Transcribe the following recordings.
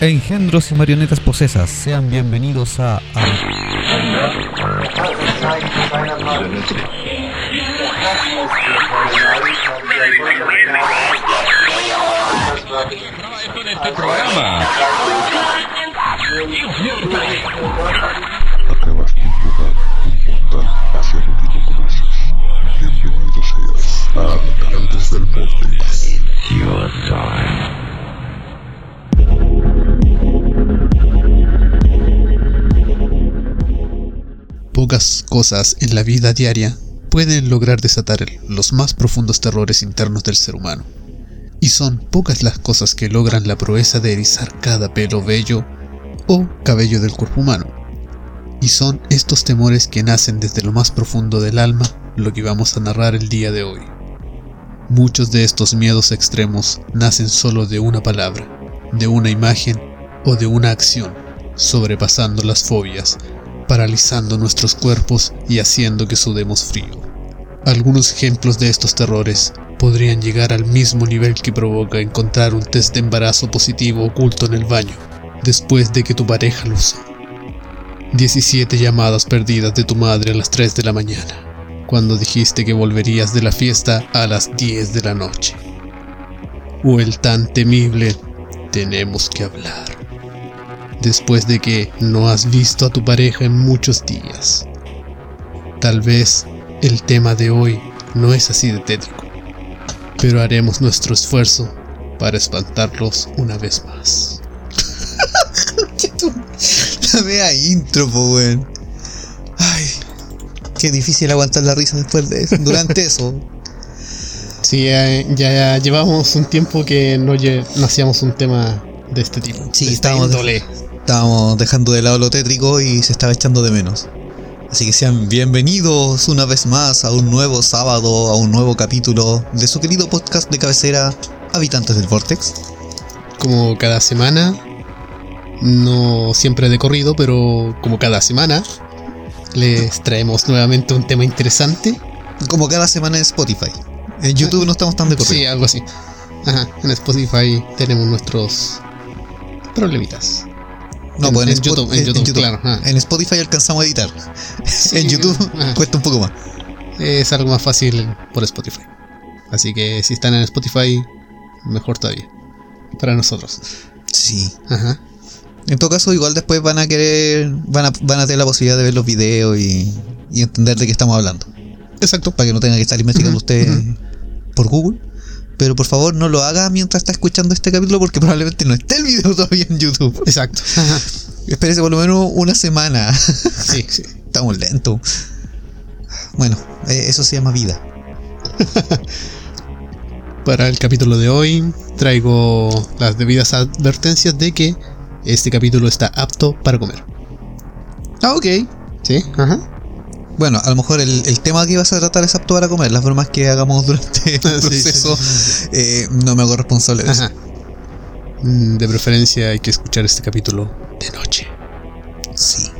Engendros y marionetas posesas, sean bienvenidos a... este programa. Acabas de invocar un portal hacia lo que no conoces. Bienvenido seas a Habitantes del Vortex. Pocas cosas en la vida diaria pueden lograr desatar los más profundos terrores internos del ser humano. Y son pocas las cosas que logran la proeza de erizar cada pelo bello o cabello del cuerpo humano. Y son estos temores que nacen desde lo más profundo del alma lo que vamos a narrar el día de hoy. Muchos de estos miedos extremos nacen solo de una palabra, de una imagen o de una acción, sobrepasando las fobias, paralizando nuestros cuerpos y haciendo que sudemos frío. Algunos ejemplos de estos terrores podrían llegar al mismo nivel que provoca encontrar un test de embarazo positivo oculto en el baño, después de que tu pareja lo usó. 17 llamadas perdidas de tu madre a las 3 de la mañana, cuando dijiste que volverías de la fiesta a las 10 de la noche. O el tan temible tenemos que hablar, después de que no has visto a tu pareja en muchos días. Tal vez el tema de hoy no es así de tétrico, pero haremos nuestro esfuerzo para espantarlos una vez más. La mea intro, po, weón. Ay, qué difícil aguantar la risa después de eso. Durante eso. Sí, ya, ya llevamos un tiempo que no, hacíamos un tema de este tipo. Sí, estábamos. Estábamos dejando de lado lo tétrico y se estaba echando de menos. Así que sean bienvenidos una vez más a un nuevo sábado, a un nuevo capítulo de su querido podcast de cabecera Habitantes del Vortex. Como cada semana, no siempre de corrido, pero como cada semana, les traemos nuevamente un tema interesante. Como cada semana en Spotify. En YouTube no estamos tan de corrido. Sí, algo así. Ajá, en Spotify tenemos nuestros problemitas. No, En- pues en Spot- YouTube, en YouTube, claro. En Spotify alcanzamos a editar. Sí, en YouTube cuesta un poco más. Es algo más fácil por Spotify. Así que si están en Spotify, mejor todavía. Para nosotros. Sí. Ajá. En todo caso, igual después van a querer, van a, van a tener la posibilidad de ver los videos y, y entender de qué estamos hablando. Exacto. Para que no tengan que estar investigando ujú. por Google. Pero por favor no lo haga mientras está escuchando este capítulo porque probablemente no esté el video todavía en YouTube. Exacto. Espérese por lo menos una semana. Sí, sí. Estamos lentos. Bueno, eh, eso se llama vida. Para el capítulo de hoy traigo las debidas advertencias de que este capítulo está apto para comer. Ah, ok. ¿Sí? Ajá. Bueno, a lo mejor el, el tema que ibas a tratar es apto para comer. Las bromas que hagamos durante el sí, proceso sí, eh, no me hago responsable de eso. Ajá. Mm, De preferencia hay que escuchar este capítulo de noche. Sí.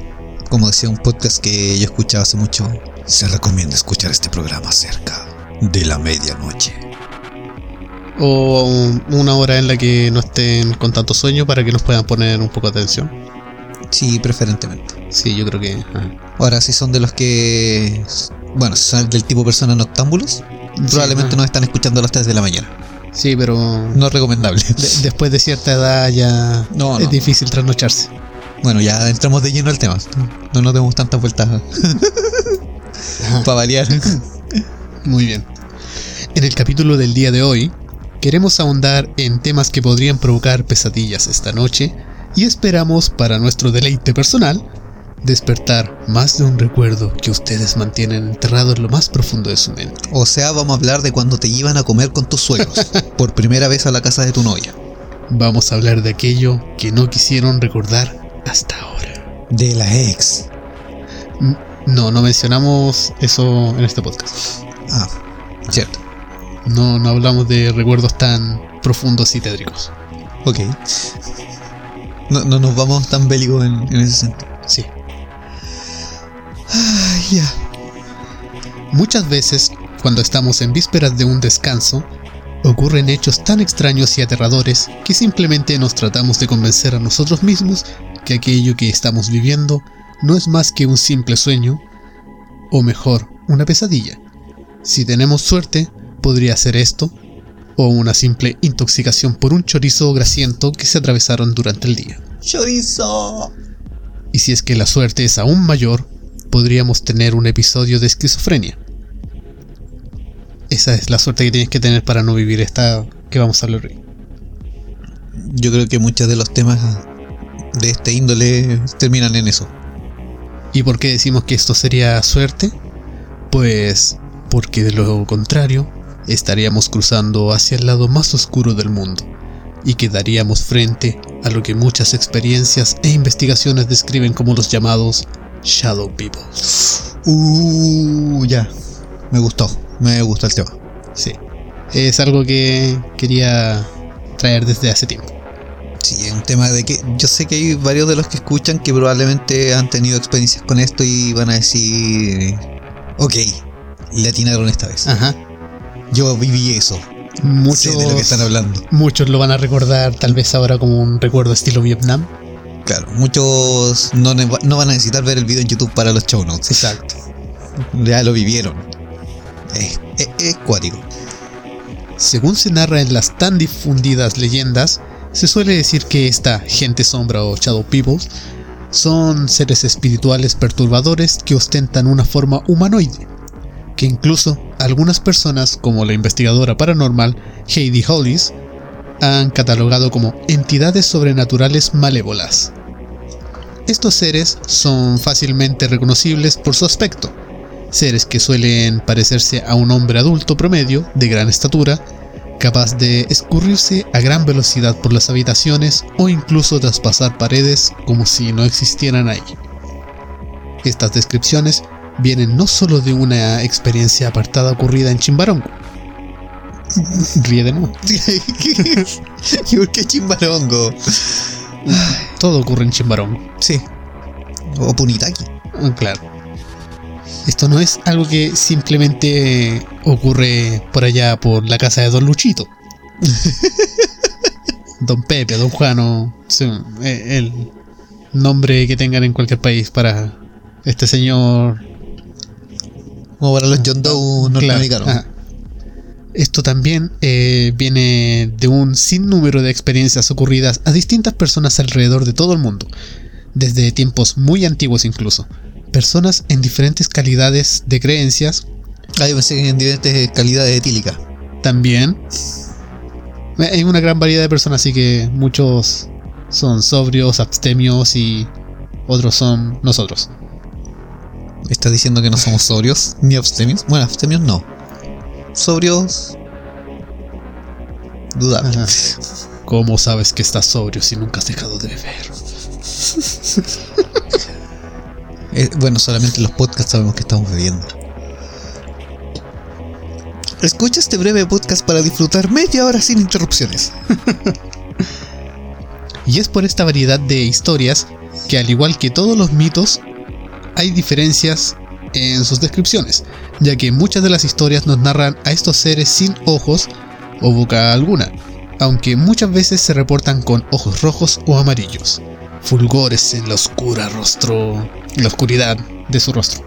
Como decía un podcast que yo escuchaba hace mucho, se recomienda escuchar este programa cerca de la medianoche. O una hora en la que no estén con tanto sueño para que nos puedan poner un poco de atención. Sí, preferentemente. Sí, yo creo que. ajá. Ahora, si son de los que. Bueno, si son del tipo personas noctámbulos, probablemente ajá. nos están escuchando a las 3 de la mañana. Sí, pero. No es recomendable. de- después de cierta edad ya No, es no. difícil trasnocharse. Bueno, ya entramos de lleno al tema. No nos demos tantas vueltas. Para variar. Muy bien. En el capítulo del día de hoy, queremos ahondar en temas que podrían provocar pesadillas esta noche y esperamos, para nuestro deleite personal, despertar más de un recuerdo que ustedes mantienen enterrado en lo más profundo de su mente. O sea, vamos a hablar de cuando te iban a comer con tus suegros. por primera vez a la casa de tu novia. Vamos a hablar de aquello que no quisieron recordar hasta ahora. De la ex. No, no mencionamos eso en este podcast. Ah, cierto. No, no hablamos de recuerdos tan profundos y tétricos. Ok. No, no nos vamos tan bélicos en, en ese sentido. Sí. Ya. Muchas veces, cuando estamos en vísperas de un descanso, ocurren hechos tan extraños y aterradores que simplemente nos tratamos de convencer a nosotros mismos que aquello que estamos viviendo no es más que un simple sueño, o mejor, una pesadilla. Si tenemos suerte, podría ser esto, o una simple intoxicación por un chorizo grasiento que se atravesaron durante el día. ¡Chorizo! Y si es que la suerte es aún mayor, podríamos tener un episodio de esquizofrenia. Esa es la suerte que tienes que tener para no vivir esta que vamos a hablar hoy. Yo creo que muchos de los temas de este índole terminan en eso. ¿Y por qué decimos que esto sería suerte? Pues porque de lo contrario estaríamos cruzando hacia el lado más oscuro del mundo y quedaríamos frente a lo que muchas experiencias e investigaciones describen como los llamados Shadow People. Uh, ya. Me gustó. Me gustó el tema. Sí, es algo que quería traer desde hace tiempo. Sí, es un tema de que yo sé que hay varios de los que escuchan que probablemente han tenido experiencias con esto y van a decir, ok, le atinaron esta vez. Ajá. Yo viví eso. Muchos, Sé de lo que están hablando. muchos lo van a recordar tal vez ahora como un recuerdo estilo Vietnam. Claro, muchos no, no van a necesitar ver el video en YouTube para los show notes. Exacto. Ya lo vivieron. Es, es, es cuático. Según se narra en las tan difundidas leyendas, se suele decir que esta gente sombra o Shadow People son seres espirituales perturbadores que ostentan una forma humanoide, que incluso algunas personas, como la investigadora paranormal Heidi Hollis, han catalogado como entidades sobrenaturales malévolas. Estos seres son fácilmente reconocibles por su aspecto, seres que suelen parecerse a un hombre adulto promedio de gran estatura, capaz de escurrirse a gran velocidad por las habitaciones o incluso traspasar paredes como si no existieran ahí. Estas descripciones vienen no solo de una experiencia apartada ocurrida en Chimbarongo. Ríe de nuevo. ¿Y por qué chimbarongo? Todo ocurre en Chimbarongo. Sí. O Punitaki. Ah, Claro. Esto no es algo que simplemente ocurre por allá por la casa de Don Luchito. Don Pepe, Don Juano, sí, eh, el nombre que tengan en cualquier país para este señor Como para los John Doe norteamericanos. Claro. Esto también eh, viene de un sinnúmero de experiencias ocurridas a distintas personas alrededor de todo el mundo, desde tiempos muy antiguos incluso. Personas en diferentes calidades de creencias Ah, pensé que en diferentes calidades etílicas. también. Eh, Hay una gran variedad de personas, así que muchos son sobrios, abstemios y otros son nosotros. ¿Estás diciendo que no somos sobrios ni abstemios? Bueno, abstemios no. Sobrios. Dudable. Ajá. ¿Cómo sabes que estás sobrio si nunca has dejado de beber? Eh, bueno, solamente en los podcasts sabemos que estamos bebiendo. Escucha este breve podcast para disfrutar media hora sin interrupciones. Y es por esta variedad de historias que al igual que todos los mitos, hay diferencias en sus descripciones, ya que muchas de las historias nos narran a estos seres sin ojos o boca alguna, aunque muchas veces se reportan con ojos rojos o amarillos, fulgores en la oscura rostro, en la oscuridad de su rostro.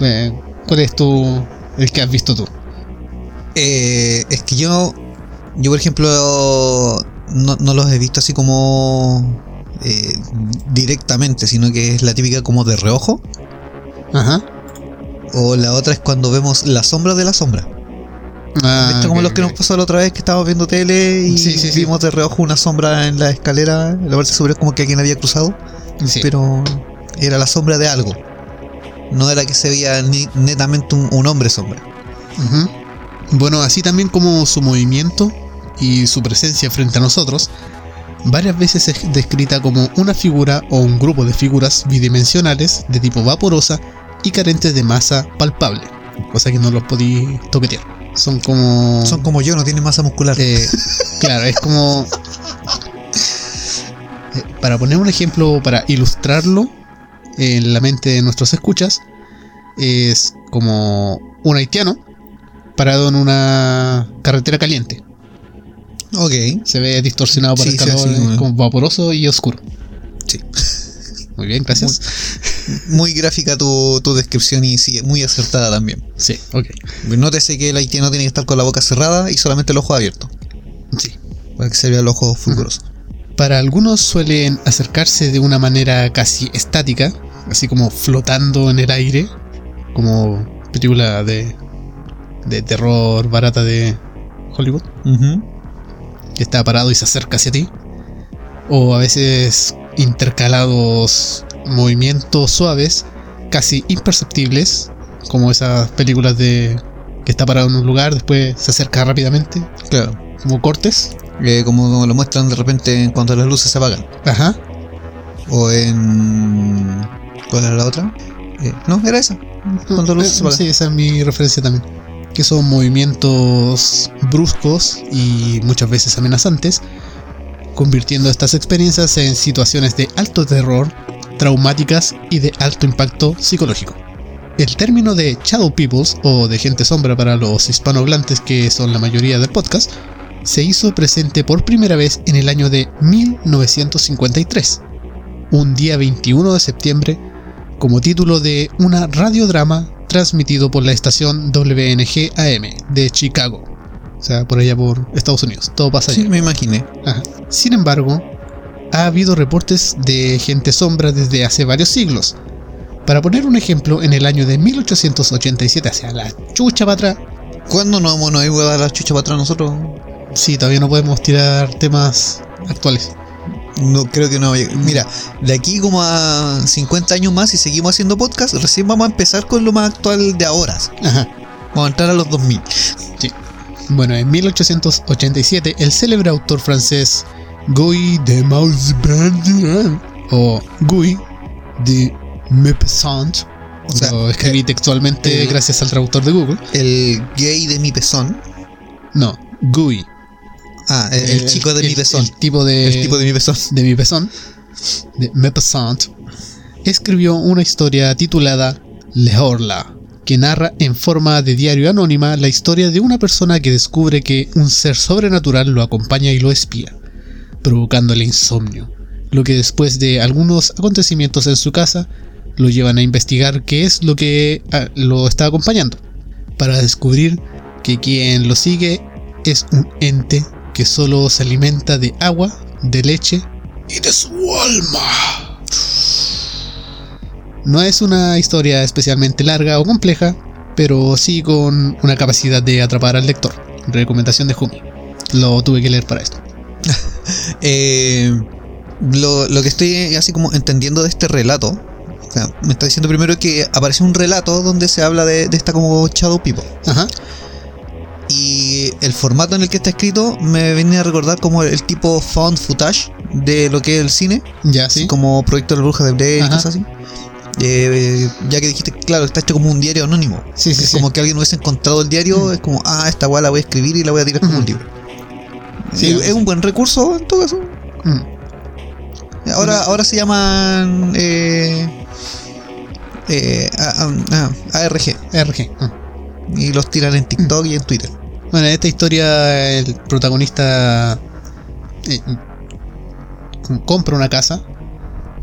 Eh, ¿Cuál es tu, el que has visto tú? Eh, es que yo, yo por ejemplo, no, no los he visto así como eh, directamente, sino que es la típica como de reojo. Ajá. O la otra es cuando vemos la sombra de la sombra. Ah, Esto como ok, los que nos pasó la otra vez que estábamos viendo tele y Sí, sí, sí. vimos de reojo una sombra en la escalera. En la parte superior como que alguien había cruzado. Sí. Pero era la sombra de algo. No era que se veía ni- netamente un, un hombre sombra. Bueno, así también como su movimiento y su presencia frente a nosotros, varias veces es descrita como una figura o un grupo de figuras bidimensionales de tipo vaporosa y carentes de masa palpable, cosa que no los podí toquetear. Son como... Son como yo, no tienen masa muscular. eh, claro, es como... eh, Para poner un ejemplo, para ilustrarlo en la mente de nuestros escuchas, es como un haitiano parado en una carretera caliente. Ok. Se ve distorsionado por Sí, el calor, como vaporoso y oscuro. Sí. Muy bien, gracias. Muy gráfica tu, tu descripción y sí, muy acertada también. Sí, ok. Nótese que el haitiano tiene que estar con la boca cerrada y solamente el ojo abierto. Sí. Para que se vea el ojo fulguroso. Para algunos suelen acercarse de una manera casi estática, así como flotando en el aire, como película de, de terror barata de Hollywood, que está parado y se acerca hacia ti. O a veces intercalados movimientos suaves, casi imperceptibles, como esas películas de que está parado en un lugar, después se acerca rápidamente, Claro. como cortes. Eh, como lo muestran de repente en cuanto las luces se apagan. Ajá. O en. ¿Cuál era la otra? Eh, no, era esa. Cuando las luces se Eh, apagan. Sí, esa es mi referencia también. Que son movimientos bruscos y muchas veces amenazantes, convirtiendo estas experiencias en situaciones de alto terror, traumáticas y de alto impacto psicológico. El término de Shadow Peoples o de gente sombra para los hispanohablantes que son la mayoría del podcast se hizo presente por primera vez en el año de 1953, un día 21 de septiembre como título de una radiodrama transmitido por la estación WNG AM de Chicago. O sea, por allá por Estados Unidos. Todo pasa allá. Sí, me imaginé. Ajá. Sin embargo, ha habido reportes de gente sombra desde hace varios siglos. Para poner un ejemplo, en el año de 1887, hacia la chucha para atrás, ¿Cuándo no vamos a ir a dar la chucha para atrás nosotros? sí, todavía no podemos tirar temas actuales. No creo que no. Mira, de aquí como a 50 años más, si seguimos haciendo podcast, recién vamos a empezar con lo más actual de ahora. Ajá. Vamos a entrar a los 2000. Bueno, en 1887, el célebre autor francés Guy de Maupassant o Guy de Maupassant, O sea, lo escribí textualmente el- gracias al traductor de Google. el gay de mi pezón. No, Guy. Ah, el, el chico de mi pezón. El tipo de, El tipo de mi pezón. de mi pezón, de Maupassant, escribió una historia titulada Le Horla, que narra en forma de diario anónima la historia de una persona que descubre que un ser sobrenatural lo acompaña y lo espía, provocándole insomnio, lo que después de algunos acontecimientos en su casa lo llevan a investigar qué es lo que ah, lo está acompañando, para descubrir que quien lo sigue es un ente que solo se alimenta de agua, de leche y de su alma. No es una historia especialmente larga o compleja, pero sí con una capacidad de atrapar al lector. Recomendación de Jumi. Lo tuve que leer para esto. Eh, lo, lo que estoy así como entendiendo de este relato, o sea, me está diciendo primero que aparece un relato donde se habla de, de esta como Shadow People. Ajá. Y el formato en el que está escrito me venía a recordar como el tipo found footage de lo que es el cine, Ya, así sí. como Proyecto de la Bruja de Blair y cosas así. Eh, ya que dijiste, claro, está hecho como un diario anónimo. Sí, sí, es sí. como que alguien hubiese encontrado el diario, Mm. es como, ah, esta weá la voy a escribir y la voy a tirar como un libro. Sí, Eh, es un buen recurso en todo caso. Mm. Ahora, ahora se llaman eh, eh, ARG RG. mm. y los tiran en TikTok y en Twitter. Bueno, en esta historia el protagonista eh, compra una casa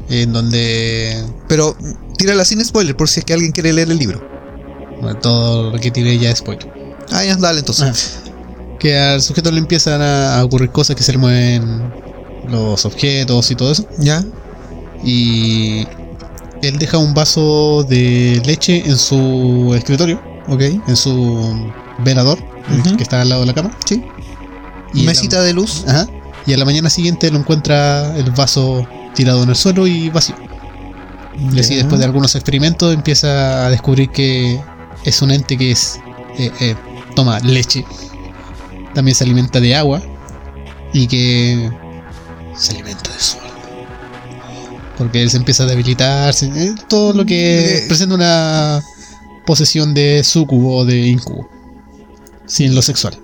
en donde Pero tírala sin spoiler por si es que alguien quiere leer el libro. bueno, todo lo que tiene ya es spoiler. Ah, ya, dale entonces. Ah. Que al sujeto le empiezan a ocurrir cosas que se le mueven los objetos y todo eso. Ya. Y él deja un vaso de leche en su escritorio, Ok. en su velador, que está al lado de la cama. Sí. Y la- Mesita de luz. Ajá. Y a la mañana siguiente lo encuentra el vaso tirado en el suelo y vacío. Y así después de algunos experimentos empieza a descubrir que es un ente que es eh, eh, toma leche. También se alimenta de agua. Y que se alimenta de alma. Porque él se empieza a debilitarse. eh, todo lo que Eh. presenta una posesión de sucubo o de incubo. Sin lo sexual.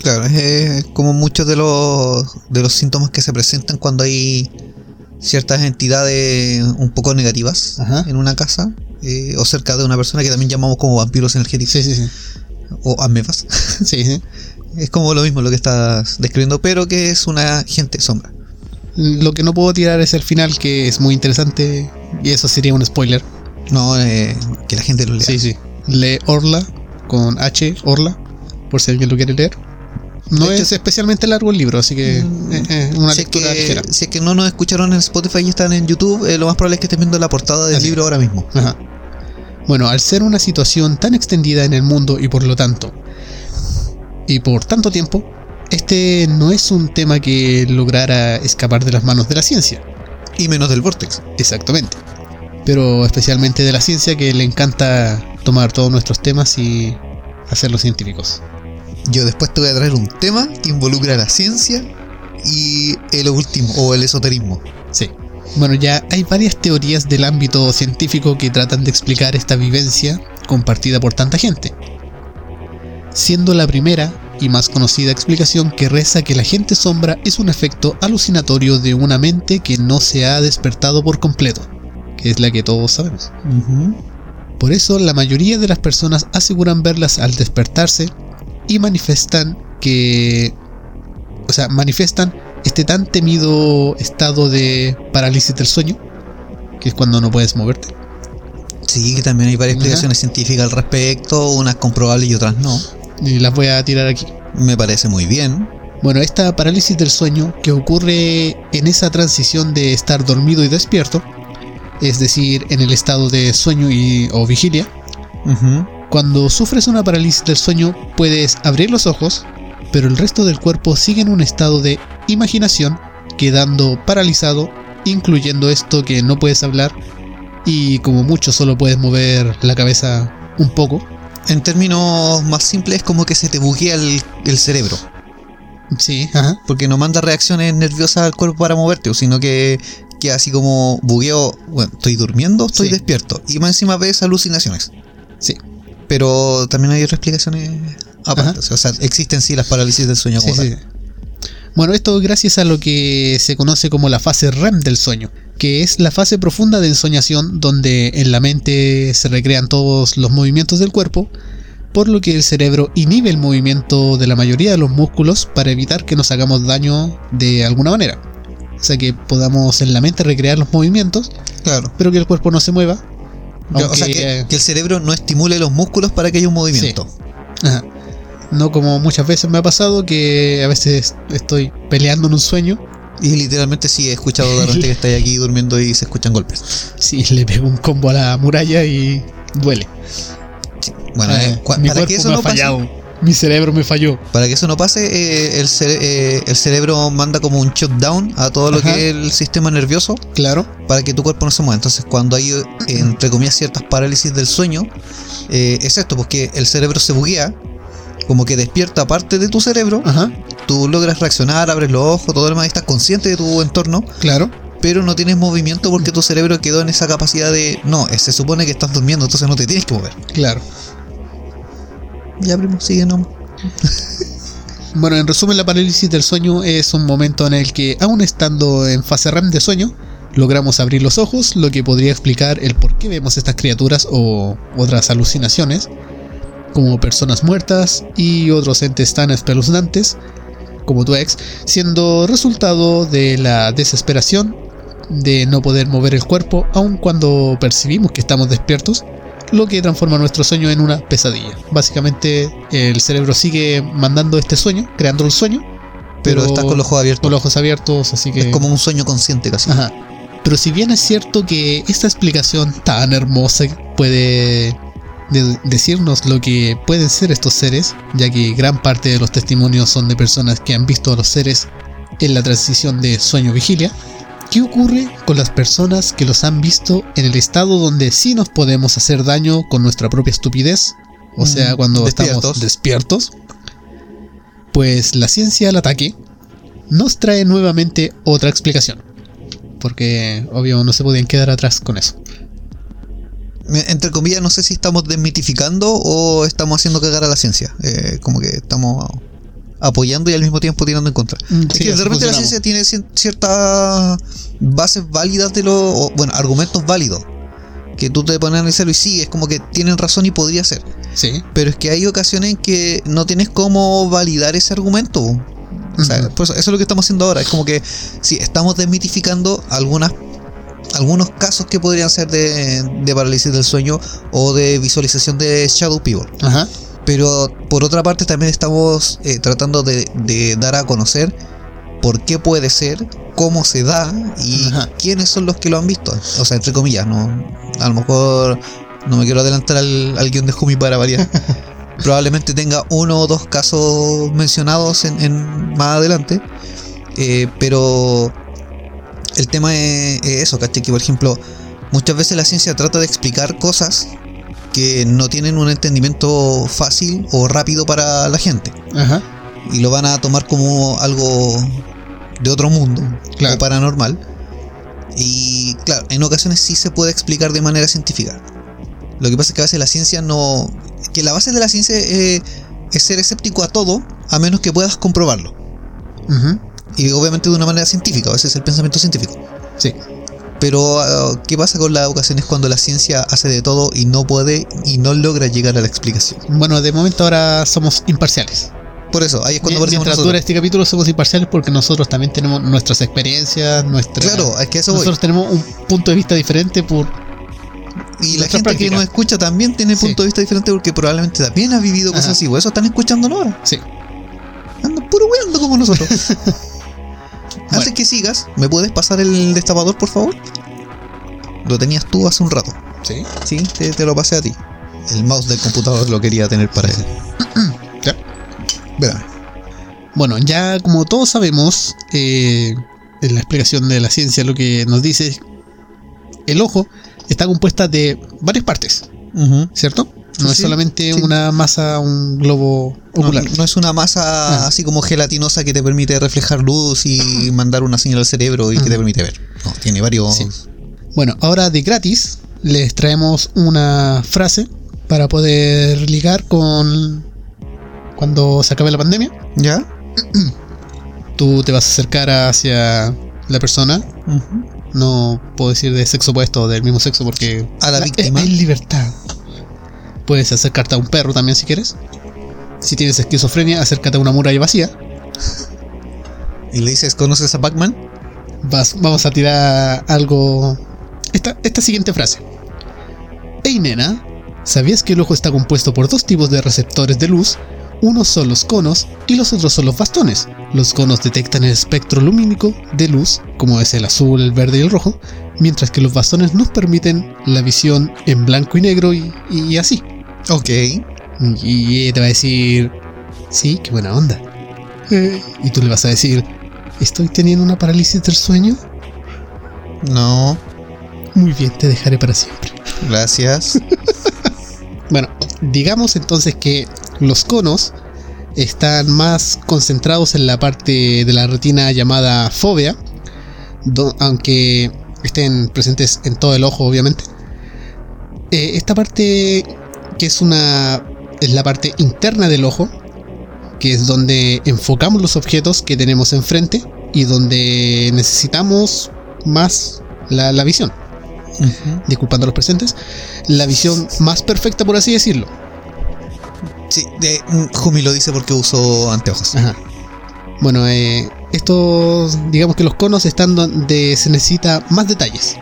Claro, es como muchos de los, de los síntomas que se presentan cuando hay ciertas entidades un poco negativas Ajá. en una casa eh, o cerca de una persona que también llamamos como vampiros energéticos Sí, sí, sí. o amebas. Sí, sí. es como lo mismo lo que estás describiendo, pero que es una gente sombra. Lo que no puedo tirar es el final, que es muy interesante, y eso sería un spoiler. No, eh, que la gente lo lea. Sí, sí. Lee Orla, con H, Orla, por si alguien lo quiere leer. No hecho- es especialmente largo el libro, así que Mm, eh, eh, una si, es lectura que, ligera. si es que no nos escucharon en Spotify y están en YouTube, eh, lo más probable es que estén viendo la portada del Así. libro ahora mismo. Ajá. Bueno, al ser una situación tan extendida en el mundo y por lo tanto, y por tanto tiempo, este no es un tema que lograra escapar de las manos de la ciencia. Y menos del Vortex. Exactamente. Pero especialmente de la ciencia que le encanta tomar todos nuestros temas y hacerlos científicos. Yo después te voy a traer un tema que involucra la ciencia y el ocultismo o el esoterismo. Sí. Bueno, ya hay varias teorías del ámbito científico que tratan de explicar esta vivencia compartida por tanta gente. Siendo la primera y más conocida explicación que reza que la gente sombra es un efecto alucinatorio de una mente que no se ha despertado por completo, que es la que todos sabemos. Por eso la mayoría de las personas aseguran verlas al despertarse y manifiestan que... O sea, manifiestan este tan temido estado de parálisis del sueño, que es cuando no puedes moverte. Sí, que también hay varias Ajá. explicaciones científicas al respecto, unas comprobables y otras no. Y las voy a tirar aquí. Me parece muy bien. Bueno, esta parálisis del sueño que ocurre en esa transición de estar dormido y despierto, es decir, en el estado de sueño y, o vigilia, Ujú. Cuando sufres una parálisis del sueño puedes abrir los ojos, pero el resto del cuerpo sigue en un estado de imaginación, quedando paralizado, incluyendo esto que no puedes hablar y como mucho solo puedes mover la cabeza un poco. En términos más simples, es como que se te buguea el, el cerebro. Sí, ajá. Porque no manda reacciones nerviosas al cuerpo para moverte, sino que, que así como bugueo, bueno, estoy durmiendo, estoy Sí. despierto. Y más encima ves alucinaciones. Sí. Pero también hay otras explicaciones aparte. O sea, existen sí las parálisis del sueño. Sí, como sí. tal. Bueno, esto gracias a lo que se conoce como la fase REM del sueño, que es la fase profunda de ensoñación donde en la mente se recrean todos los movimientos del cuerpo, por lo que el cerebro inhibe el movimiento de la mayoría de los músculos para evitar que nos hagamos daño de alguna manera. O sea que podamos en la mente recrear los movimientos, Claro. pero que el cuerpo no se mueva. O sea, que, eh, que el cerebro no estimule los músculos para que haya un movimiento. Ajá. No como muchas veces me ha pasado que a veces estoy peleando en un sueño Y literalmente sí he escuchado de repente que estáis aquí durmiendo y se escuchan golpes. Sí, le pego un combo a la muralla y duele. Bueno, eh, cua- mi para cuerpo que eso me ha no pase. Mi cerebro me falló. para que eso no pase, eh, el, cere- eh, el cerebro manda como un shutdown a todo lo Ajá. que es el sistema nervioso Claro. para que tu cuerpo no se mueva. Entonces, cuando hay, entre comillas, ciertas parálisis del sueño, eh, es esto, porque el cerebro se buguea, como que despierta parte de tu cerebro, Ajá. tú logras reaccionar, abres los ojos, todo lo demás, y estás consciente de tu entorno, Claro. pero no tienes movimiento porque tu cerebro quedó en esa capacidad de, no, eh, se supone que estás durmiendo, entonces no te tienes que mover. Claro. Ya, primo, sigue nomás. Bueno, en resumen, la parálisis del sueño es un momento en el que, aún estando en fase REM de sueño, logramos abrir los ojos, lo que podría explicar el por qué vemos estas criaturas o otras alucinaciones, como personas muertas y otros entes tan espeluznantes como tu ex, siendo resultado de la desesperación de no poder mover el cuerpo aun cuando percibimos que estamos despiertos, lo que transforma nuestro sueño en una pesadilla. Básicamente el cerebro sigue mandando este sueño, creando el sueño, Pero, estás con los ojos abiertos. con los ojos abiertos, así que... Es como un sueño consciente casi. Ajá. Pero si bien es cierto que esta explicación tan hermosa puede de- decirnos lo que pueden ser estos seres, ya que gran parte de los testimonios son de personas que han visto a los seres en la transición de sueño-vigilia, ¿qué ocurre con las personas que los han visto en el estado donde sí nos podemos hacer daño con nuestra propia estupidez? O sea, Mm, cuando despiertos. estamos despiertos. Pues la ciencia al ataque nos trae nuevamente otra explicación. Porque, obvio, no se podían quedar atrás con eso. Entre comillas, no sé si estamos desmitificando o estamos haciendo cagar a la ciencia. Eh, como que estamos apoyando y al mismo tiempo tirando en contra. Mm, es sí, que de repente la ciencia tiene ciertas bases válidas de los. Bueno, argumentos válidos. Que tú te pones a analizarlo y sí, es como que tienen razón y podría ser. Sí. pero es que hay ocasiones en que no tienes cómo validar ese argumento. O sea, pues eso es lo que estamos haciendo ahora. Es como que sí, estamos desmitificando algunas algunos casos que podrían ser de, de parálisis del sueño o de visualización de Shadow People. Ajá. Pero por otra parte también estamos eh, tratando de, de dar a conocer por qué puede ser, cómo se da y Ajá. quiénes son los que lo han visto. O sea, entre comillas, no, a lo mejor no me quiero adelantar al, al guion de Jumi para variar. Probablemente tenga uno o dos casos mencionados en, en- más adelante. Eh, pero el tema es, es eso, ¿cachai? Que por ejemplo, muchas veces la ciencia trata de explicar cosas que no tienen un entendimiento fácil o rápido para la gente. Ajá. Y lo van a tomar como algo de otro mundo, Claro. o paranormal. Y claro, en ocasiones sí se puede explicar de manera científica. Lo que pasa es que a veces la ciencia no... Que la base de la ciencia eh, es ser escéptico a todo, a menos que puedas comprobarlo. Ujú. Y obviamente de una manera científica, ese es el pensamiento científico. Sí. Pero, ah, ¿qué pasa con las ocasiones cuando la ciencia hace de todo y no puede y no logra llegar a la explicación? Bueno, de momento ahora somos imparciales. Por eso, ahí es cuando Mientras nosotros. dura este capítulo somos imparciales porque nosotros también tenemos nuestras experiencias, nuestra... Claro, es que eso voy. Nosotros tenemos un punto de vista diferente por... Y la gente práctica. que nos escucha también tiene Sí. punto de vista diferente porque probablemente también ha vivido cosas así. Por eso están escuchándonos ahora. Sí. Andan puro weando como nosotros. Antes Bueno. que sigas, ¿me puedes pasar el destapador, por favor? Lo tenías tú hace un rato. Sí. Sí, te, te lo pasé a ti. El mouse del computador lo quería tener para él. Ya. Espérame. Bueno, ya como todos sabemos, eh, en la explicación de la ciencia lo que nos dice es el ojo está compuesta de varias partes. ¿cierto? No Sí, es solamente sí. una masa, un globo No, ocular. no es una masa Ah. así como gelatinosa que te permite reflejar luz y mandar una señal al cerebro y que te Ujú. permite ver. No, tiene varios. Sí. Bueno, ahora de gratis les traemos una frase para poder ligar con cuando se acabe la pandemia. ¿Ya? Tú te vas a acercar hacia la persona. No puedo decir de sexo opuesto o del mismo sexo porque A la víctima. Hay libertad. Puedes acercarte a un perro también si quieres. Si tienes esquizofrenia, acércate a una muralla vacía. Y le dices, ¿conoces a Pac-Man? Vas, vamos a tirar algo. Esta, esta siguiente frase. Hey nena, ¿sabías que el ojo está compuesto por dos tipos de receptores de luz? Unos son los conos y los otros son los bastones. Los conos detectan el espectro lumínico de luz, como es el azul, el verde y el rojo, mientras que los bastones nos permiten la visión en blanco y negro y, y así. Ok. Y ella te va a decir, sí, qué buena onda. Eh, Y tú le vas a decir, ¿estoy teniendo una parálisis del sueño? No, Muy bien, te dejaré para siempre. gracias. Bueno, digamos entonces que los conos están más concentrados en la parte de la retina llamada do- aunque estén presentes en todo el ojo, obviamente. Eh, esta parte que es una es la parte interna del ojo, que es donde enfocamos los objetos que tenemos enfrente y donde necesitamos más la, la visión disculpando a los presentes, la visión más perfecta, por así decirlo. Sí, de, mm, Jumi lo dice porque usó anteojos. Ajá. Bueno, eh, estos, digamos que los conos están donde se necesita más detalles.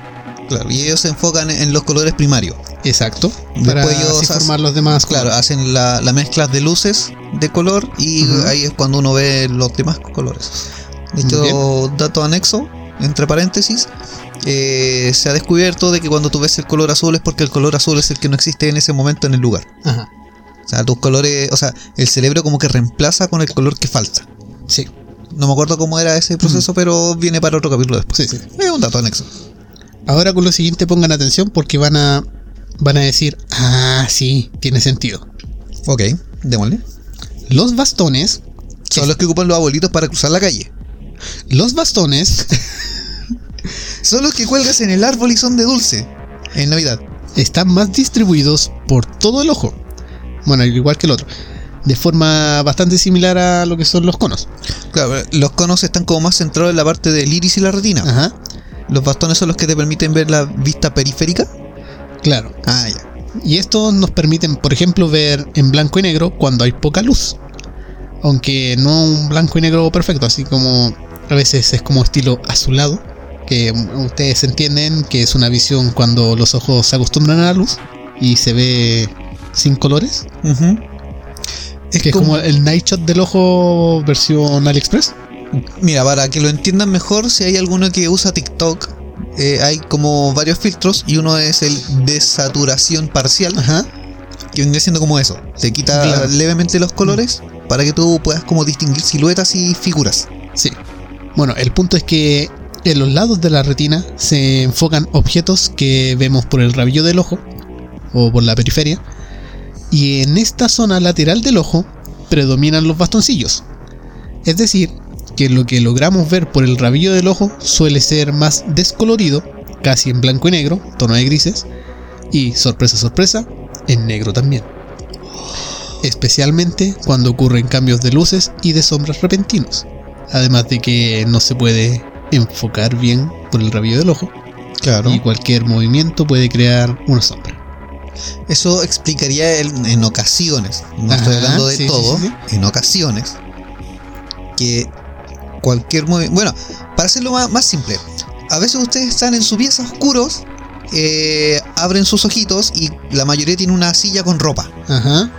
Claro, y ellos se enfocan en los colores primarios. Exacto. Después Para ellos así hacen- formar los demás. Claro, colores. hacen la, la mezcla de luces de color y ahí es cuando uno ve los demás colores. De hecho, dato anexo, entre paréntesis, eh, se ha descubierto de que cuando tú ves el color azul es porque el color azul es el que no existe en ese momento en el lugar. Ajá. O sea, tus colores, o sea, el cerebro como que reemplaza con el color que falta. Sí. No me acuerdo cómo era ese proceso, pero viene para otro capítulo después. Sí, sí. Es un dato anexo. Ahora con lo siguiente pongan atención porque van a van a decir, ah, sí, tiene sentido. Ok, démosle. Los bastones, Son los que ocupan los abuelitos para cruzar la calle. los bastones Son los que cuelgas en el árbol y son de dulce. En Navidad. están más distribuidos por todo el ojo. Bueno, al igual que el otro. De forma bastante similar a lo que son los conos. Claro, los conos están como más centrados en la parte del iris y la retina. Ajá. Los bastones son los que te permiten ver la vista periférica. Claro. Ah, ya. Y esto nos permite, por ejemplo, ver en blanco y negro cuando hay poca luz. Aunque no un blanco y negro perfecto, así como a veces es como estilo azulado, que ustedes entienden que es una visión cuando los ojos se acostumbran a la luz y se ve sin colores. Ujú. Es que es como el night shot del ojo versión AliExpress. Mira, para que lo entiendan mejor, si hay alguno que usa TikTok, eh, hay como varios filtros y uno es el desaturación parcial, Ajá. que viene siendo como eso. Te quita Claro. levemente los colores para que tú puedas como distinguir siluetas y figuras. Sí. Bueno, el punto es que en los lados de la retina se enfocan objetos que vemos por el rabillo del ojo o por la periferia. Y en esta zona lateral del ojo predominan los bastoncillos. Es decir, que lo que logramos ver por el rabillo del ojo suele ser más descolorido, casi en blanco y negro, tono de grises, y sorpresa, sorpresa, en negro también. Especialmente cuando ocurren cambios de luces y de sombras repentinos. Además de que no se puede enfocar bien por el rabillo del ojo Claro. y cualquier movimiento puede crear una sombra. Eso explicaría en, en ocasiones, no estoy Ajá, hablando de sí, sí, todo, sí, en ocasiones, que cualquier movimiento... Bueno, para hacerlo más, más simple, a veces ustedes están en su pieza oscuros, eh, abren sus ojitos y la mayoría tiene una silla con ropa. Ajá.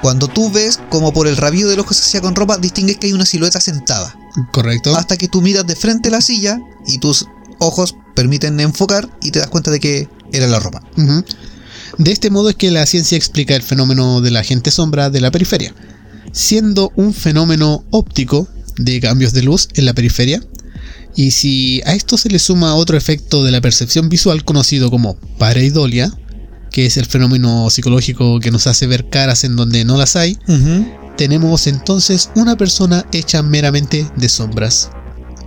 Cuando tú ves como por el rabillo del ojo se hacía con ropa, distingues que hay una silueta sentada. Correcto. Hasta que tú miras de frente la silla y tus ojos permiten enfocar y te das cuenta de que era la ropa. De este modo es que la ciencia explica el fenómeno de la agente sombra de la periferia, siendo un fenómeno óptico de cambios de luz en la periferia. Y si a esto se le suma otro efecto de la percepción visual conocido como pareidolia, que es el fenómeno psicológico que nos hace ver caras en donde no las hay, tenemos entonces una persona hecha meramente de sombras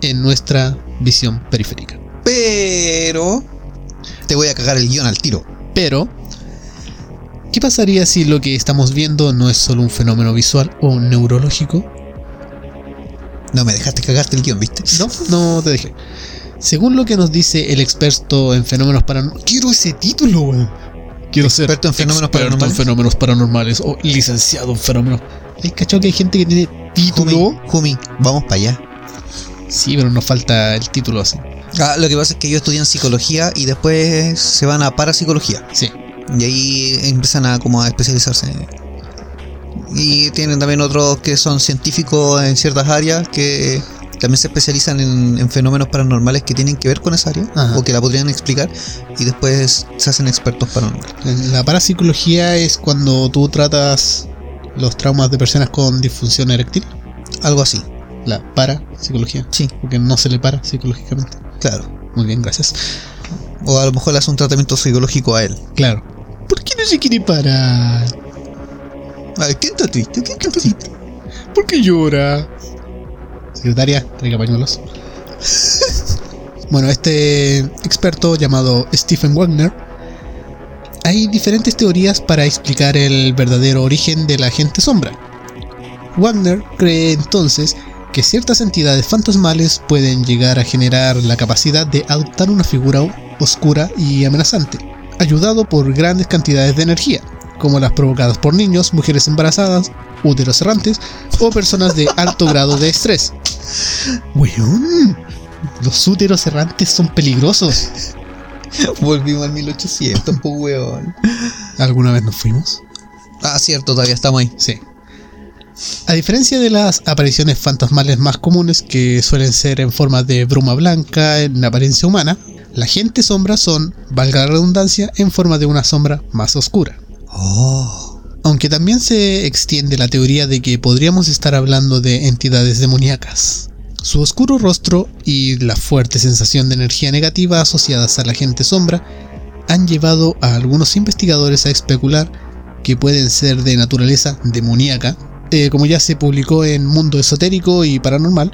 en nuestra visión periférica. Pero... Te voy a cagar el guion al tiro. Pero, ¿qué pasaría si lo que estamos viendo no es solo un fenómeno visual o neurológico? No me dejaste cagarte el guion, ¿viste? No, no te dejé. Según lo que nos dice el experto en fenómenos paranormales. Quiero ese título, weón. Quiero ser Experto en fenómenos experto paranormales. en fenómenos paranormales o licenciado en fenómenos. ¿Hay cachado que hay gente que tiene título? Jumi, Jumi, vamos para allá. Sí, pero nos falta el título así. Ah, lo que pasa es que ellos estudian psicología y después se van a parapsicología. Sí. Y ahí empiezan a como a especializarse. Y tienen también otros que son científicos en ciertas áreas que también se especializan en, en fenómenos paranormales que tienen que ver con esa área Ajá. o que la podrían explicar y después se hacen expertos paranormales. La parapsicología es cuando tú tratas los traumas de personas con disfunción eréctil. Algo así. La parapsicología. Sí, Porque no se le para psicológicamente. claro. Muy bien, gracias. O a lo mejor le hace un tratamiento psicológico a él. Claro. ¿Por qué no se quiere parar? Ay, ¿quién está triste? ¿Quién está triste? ¿Por qué llora? Secretaria, traiga pañuelos. bueno, este experto llamado Stephen Wagner, hay diferentes teorías para explicar el verdadero origen de la agente sombra. Wagner cree entonces que ciertas entidades fantasmales pueden llegar a generar la capacidad de adoptar una figura oscura y amenazante, ayudado por grandes cantidades de energía, como las provocadas por niños, mujeres embarazadas, úteros errantes o personas de alto grado de estrés. Weón, los úteros errantes son peligrosos. Volvimos al 1800, pues weón. ¿Alguna vez nos fuimos? Ah, cierto, todavía estamos ahí. Sí. A diferencia de las apariciones fantasmales más comunes, que suelen ser en forma de bruma blanca en apariencia humana, la gente sombra son, valga la redundancia, en forma de una sombra más oscura. Oh. Aunque también se extiende la teoría de que podríamos estar hablando de entidades demoníacas. Su oscuro rostro y la fuerte sensación de energía negativa asociadas a la gente sombra han llevado a algunos investigadores a especular que pueden ser de naturaleza demoníaca. Eh, como ya se publicó en Mundo Esotérico y Paranormal,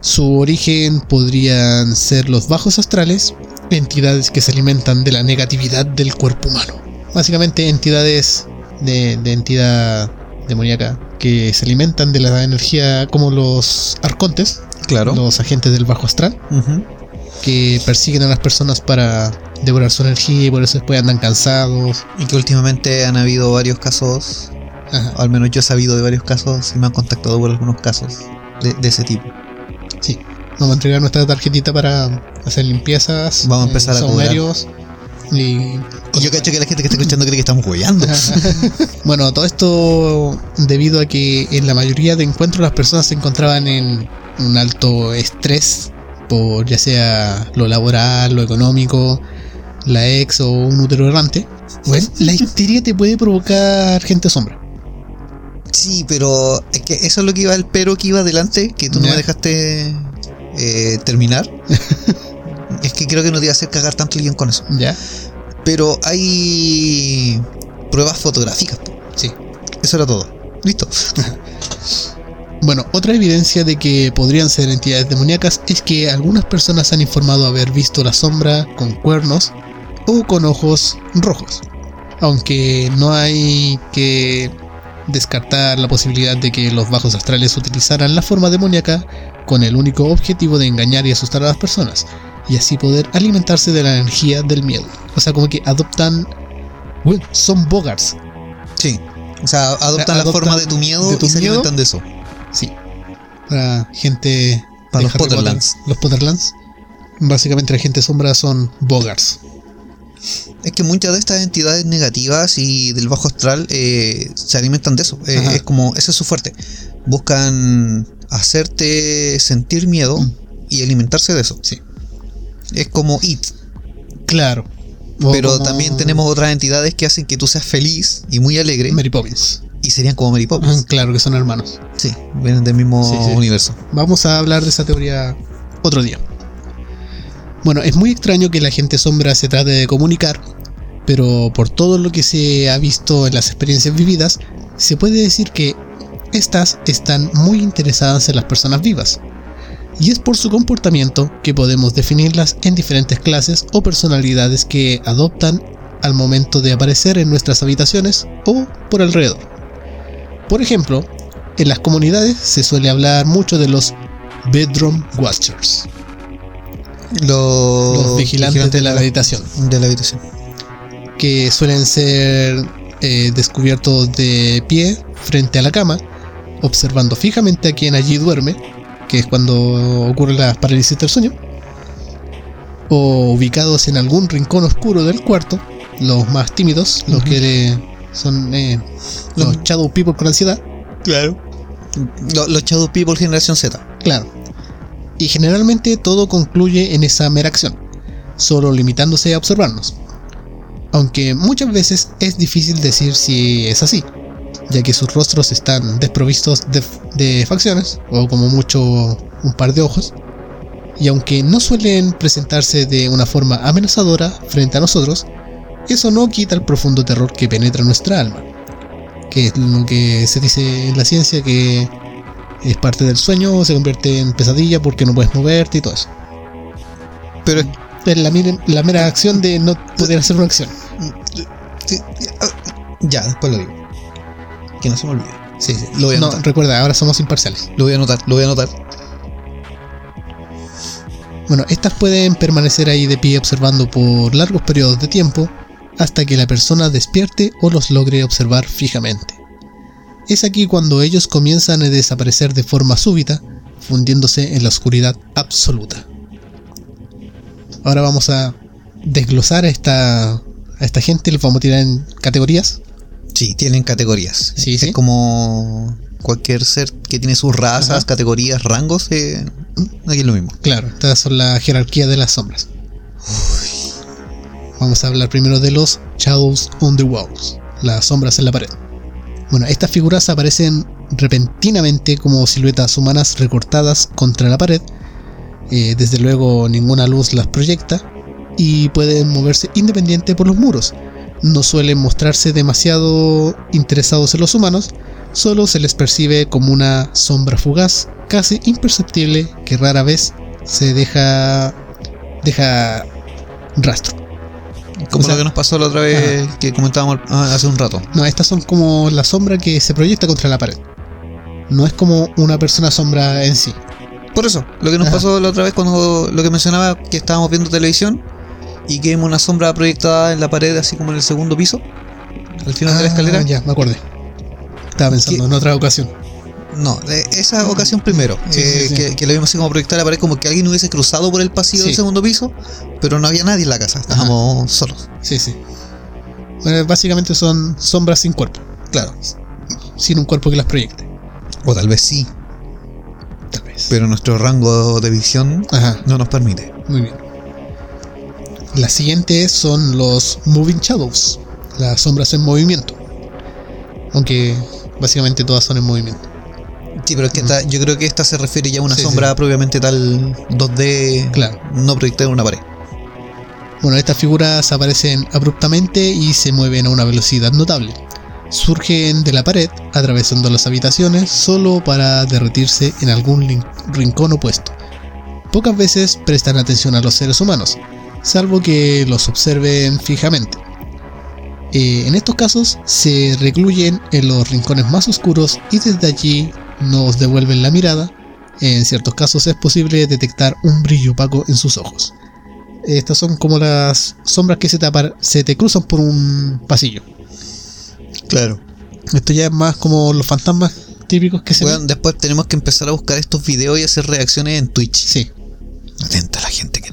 su origen podrían ser los bajos astrales, entidades que se alimentan de la negatividad del cuerpo humano. Básicamente entidades de, de entidad demoníaca que se alimentan de la energía como los arcontes, Claro. los agentes del bajo astral, que persiguen a las personas para devorar su energía y por eso después andan cansados. Y que últimamente han habido varios casos, Ajá. o al menos yo he sabido de varios casos y me han contactado por algunos casos de, de ese tipo. Sí. Vamos a entregar nuestra tarjetita para hacer limpiezas. Vamos a empezar a cobrar. Y Y yo cacho que la gente que está escuchando cree que estamos hueando. bueno, todo esto debido a que en la mayoría de encuentros las personas se encontraban en un alto estrés por ya sea lo laboral, lo económico, la ex o un útero errante. Bueno, la histeria te puede provocar gente sombra. Sí, pero es que eso es lo que iba el pero que iba adelante, que tú no me dejaste eh, terminar. es que creo que no te iba a hacer cagar tanto el guion con eso. ¿Ya? Pero hay pruebas fotográficas. Sí. Eso era todo. Listo. Bueno, otra evidencia de que podrían ser entidades demoníacas es que algunas personas han informado haber visto la sombra con cuernos o con ojos rojos. Aunque no hay que descartar la posibilidad de que los bajos astrales utilizaran la forma demoníaca con el único objetivo de engañar y asustar a las personas y así poder alimentarse de la energía del miedo. O sea, como que adoptan... bueno, son bogars. Sí. O sea, adoptan la forma de tu miedo de tu y se miedo. alimentan de eso. Sí. Para gente. Para los Potter. Potterlands. Los Potterlands. Básicamente la gente sombra son Bogars. Es que muchas de estas entidades negativas y del bajo astral eh, se alimentan de eso. Eh, es como, ese es su fuerte. Buscan hacerte sentir miedo Mm. y alimentarse de eso. Sí. Es como It. Claro. O Pero como también tenemos otras entidades que hacen que tú seas feliz y muy alegre. Mary Poppins. y serían como Mary Ah, Poppins. Claro que son hermanos. Sí, vienen del mismo Sí, sí. universo. Vamos a hablar de esa teoría otro día. Bueno, es muy extraño que la gente sombra se trate de comunicar, pero por todo lo que se ha visto en las experiencias vividas, se puede decir que estas están muy interesadas en las personas vivas. Y es por su comportamiento que podemos definirlas en diferentes clases o personalidades que adoptan al momento de aparecer en nuestras habitaciones o por alrededor. Por ejemplo, en las comunidades se suele hablar mucho de los Bedroom Watchers, Los, los vigilantes de la habitación, de la habitación. que suelen ser eh, descubiertos de pie frente a la cama, observando fijamente a quien allí duerme, que es cuando ocurre la parálisis del sueño, o ubicados en algún rincón oscuro del cuarto, los más tímidos, los que son eh, los Los- shadow people con ansiedad, Claro. Los, los Shadow People Generación Z. Claro. Y generalmente todo concluye en esa mera acción, solo limitándose a observarnos. Aunque muchas veces es difícil decir si es así, ya que sus rostros están desprovistos de, de facciones, o como mucho un par de ojos, y aunque no suelen presentarse de una forma amenazadora frente a nosotros, eso no quita el profundo terror que penetra nuestra alma, que es lo que se dice en la ciencia que es parte del sueño, se convierte en pesadilla porque no puedes moverte y todo eso. Pero Es la, la mera acción de no poder hacer una acción. ah, ya, después lo digo. Que no se me olvide. Sí, sí. Lo voy a no, anotar. recuerda, ahora somos imparciales. Lo voy a anotar, lo voy a anotar. Bueno, estas pueden permanecer ahí de pie observando por largos periodos de tiempo hasta que la persona despierte o los logre observar fijamente. Es aquí cuando ellos comienzan a desaparecer de forma súbita, fundiéndose en la oscuridad absoluta. Ahora vamos a desglosar a esta, a esta gente, los vamos a tirar en categorías. Sí, tienen categorías. Sí, es sí. como cualquier ser que tiene sus razas, Ajá. categorías, rangos. eh, aquí es lo mismo. Claro, estas son la jerarquía de las sombras. Vamos a hablar primero de los Shadows on the Walls, las sombras en la pared. Bueno, estas figuras aparecen repentinamente como siluetas humanas recortadas contra la pared. Eh, desde luego ninguna luz las proyecta y pueden moverse independiente por los muros. No suelen mostrarse demasiado interesados en los humanos, solo se les percibe como una sombra fugaz, casi imperceptible, que rara vez se deja deja rastro. Como O sea- lo que nos pasó la otra vez que comentábamos ah, hace un rato. No, estas son como la sombra que se proyecta contra la pared. No es como una persona sombra en sí. Por eso, lo que nos Ajá. pasó la otra vez cuando lo que mencionaba que estábamos viendo televisión y que vimos una sombra proyectada en la pared, así como en el segundo piso, al final de la Ah, escalera. Ya, me acordé. Estaba pensando en otra ocasión. No, esa ocasión primero, Sí, eh, sí, sí. Que, que la vimos así como proyectada en la pared, como que alguien hubiese cruzado por el pasillo del segundo piso, pero no había nadie en la casa, estábamos solos. Sí, sí. Bueno, básicamente son sombras sin cuerpo, Claro, sin un cuerpo que las proyecte. o tal vez sí, Tal vez. pero nuestro rango de visión Ajá, no nos permite. muy bien. La siguiente son los Moving Shadows, las sombras en movimiento. Aunque básicamente todas son en movimiento. Sí, pero es que esta- yo creo que esta se refiere ya a una Sí, sombra propiamente tal 2D, Claro. no proyectada en una pared. Bueno, estas figuras aparecen abruptamente y se mueven a una velocidad notable. Surgen de la pared, atravesando las habitaciones, solo para derretirse en algún rincón opuesto. Pocas veces prestan atención a los seres humanos, salvo que los observen fijamente. Eh, en estos casos se recluyen en los rincones más oscuros y desde allí nos devuelven la mirada. En ciertos casos es posible detectar un brillo opaco en sus ojos. Estas son como las sombras que se te, apar- se te cruzan por un pasillo. Claro. Esto ya es más como los fantasmas típicos que se Bueno, ven. después tenemos que empezar a buscar estos videos y hacer reacciones en Twitch. Sí. Atenta a la gente que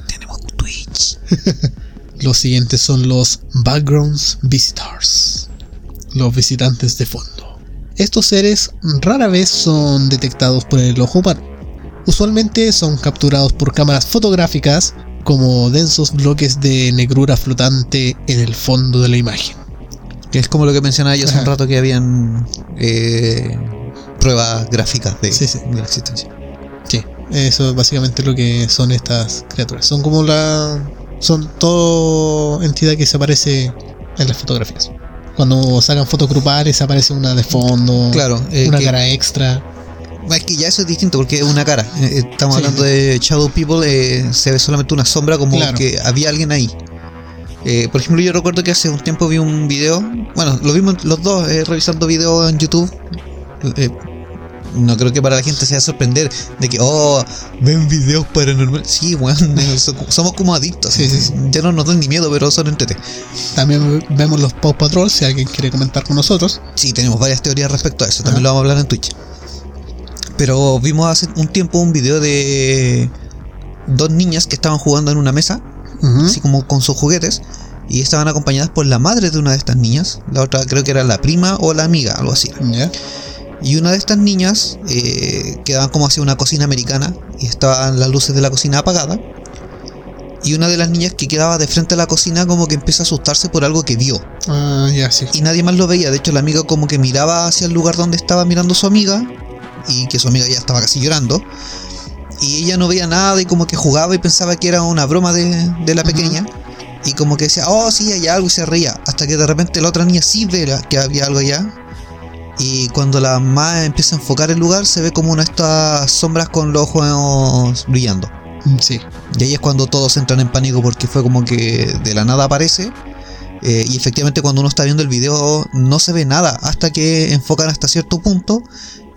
Los siguientes son los Backgrounds Visitors. Los visitantes de fondo. Estos seres rara vez son detectados por el ojo humano. Usualmente son capturados por cámaras fotográficas como densos bloques de negrura flotante en el fondo de la imagen. Que es como lo que mencionaba yo hace un rato que habían eh, pruebas gráficas de, Sí, sí. de la existencia. Eso es básicamente lo que son estas criaturas. Son como la. Son todo entidad que se aparece en las fotografías. Cuando sacan fotos grupales aparece una de fondo, Claro, eh, una que- cara extra. Es que ya eso es distinto porque es una cara. Eh, Estamos Sí. hablando de Shadow People, eh, se ve solamente una sombra como Claro. que había alguien ahí. Eh, por ejemplo, yo recuerdo que hace un tiempo vi un video, bueno, lo vimos los dos eh, revisando videos en YouTube. No creo que para la gente sea sorprender de que, oh, ven videos paranormales. Sí, bueno, somos como adictos. Sí, sí, sí. Ya no nos dan ni miedo, pero son entrete. También vemos los Paw Patrol, si alguien quiere comentar con nosotros. Sí, tenemos varias teorías respecto a eso. También Ajá. lo vamos a hablar en Twitch. Pero vimos hace un tiempo un video de dos niñas que estaban jugando en una mesa, así como con sus juguetes, y estaban acompañadas por la madre de una de estas niñas. La otra creo que era la prima o la amiga, algo así. Y una de estas niñas eh, quedaban como hacia una cocina americana y estaban las luces de la cocina apagadas. Y una de las niñas que quedaba de frente a la cocina como que empieza a asustarse por algo que vio Ah, ya, sí. y nadie más lo veía. De hecho, la amiga como que miraba hacia el lugar donde estaba mirando su amiga y que su amiga ya estaba casi llorando. Y ella no veía nada y como que jugaba y pensaba que era una broma de, de la pequeña. Y como que decía, oh, sí, hay algo y se reía. Hasta que de repente la otra niña sí ve que había algo allá. Y cuando la mamá empieza a enfocar el lugar, se ve como una de estas sombras con los ojos brillando. Sí. Y ahí es cuando todos entran en pánico porque fue como que de la nada aparece. eh, y efectivamente cuando uno está viendo el video no se ve nada hasta que enfocan hasta cierto punto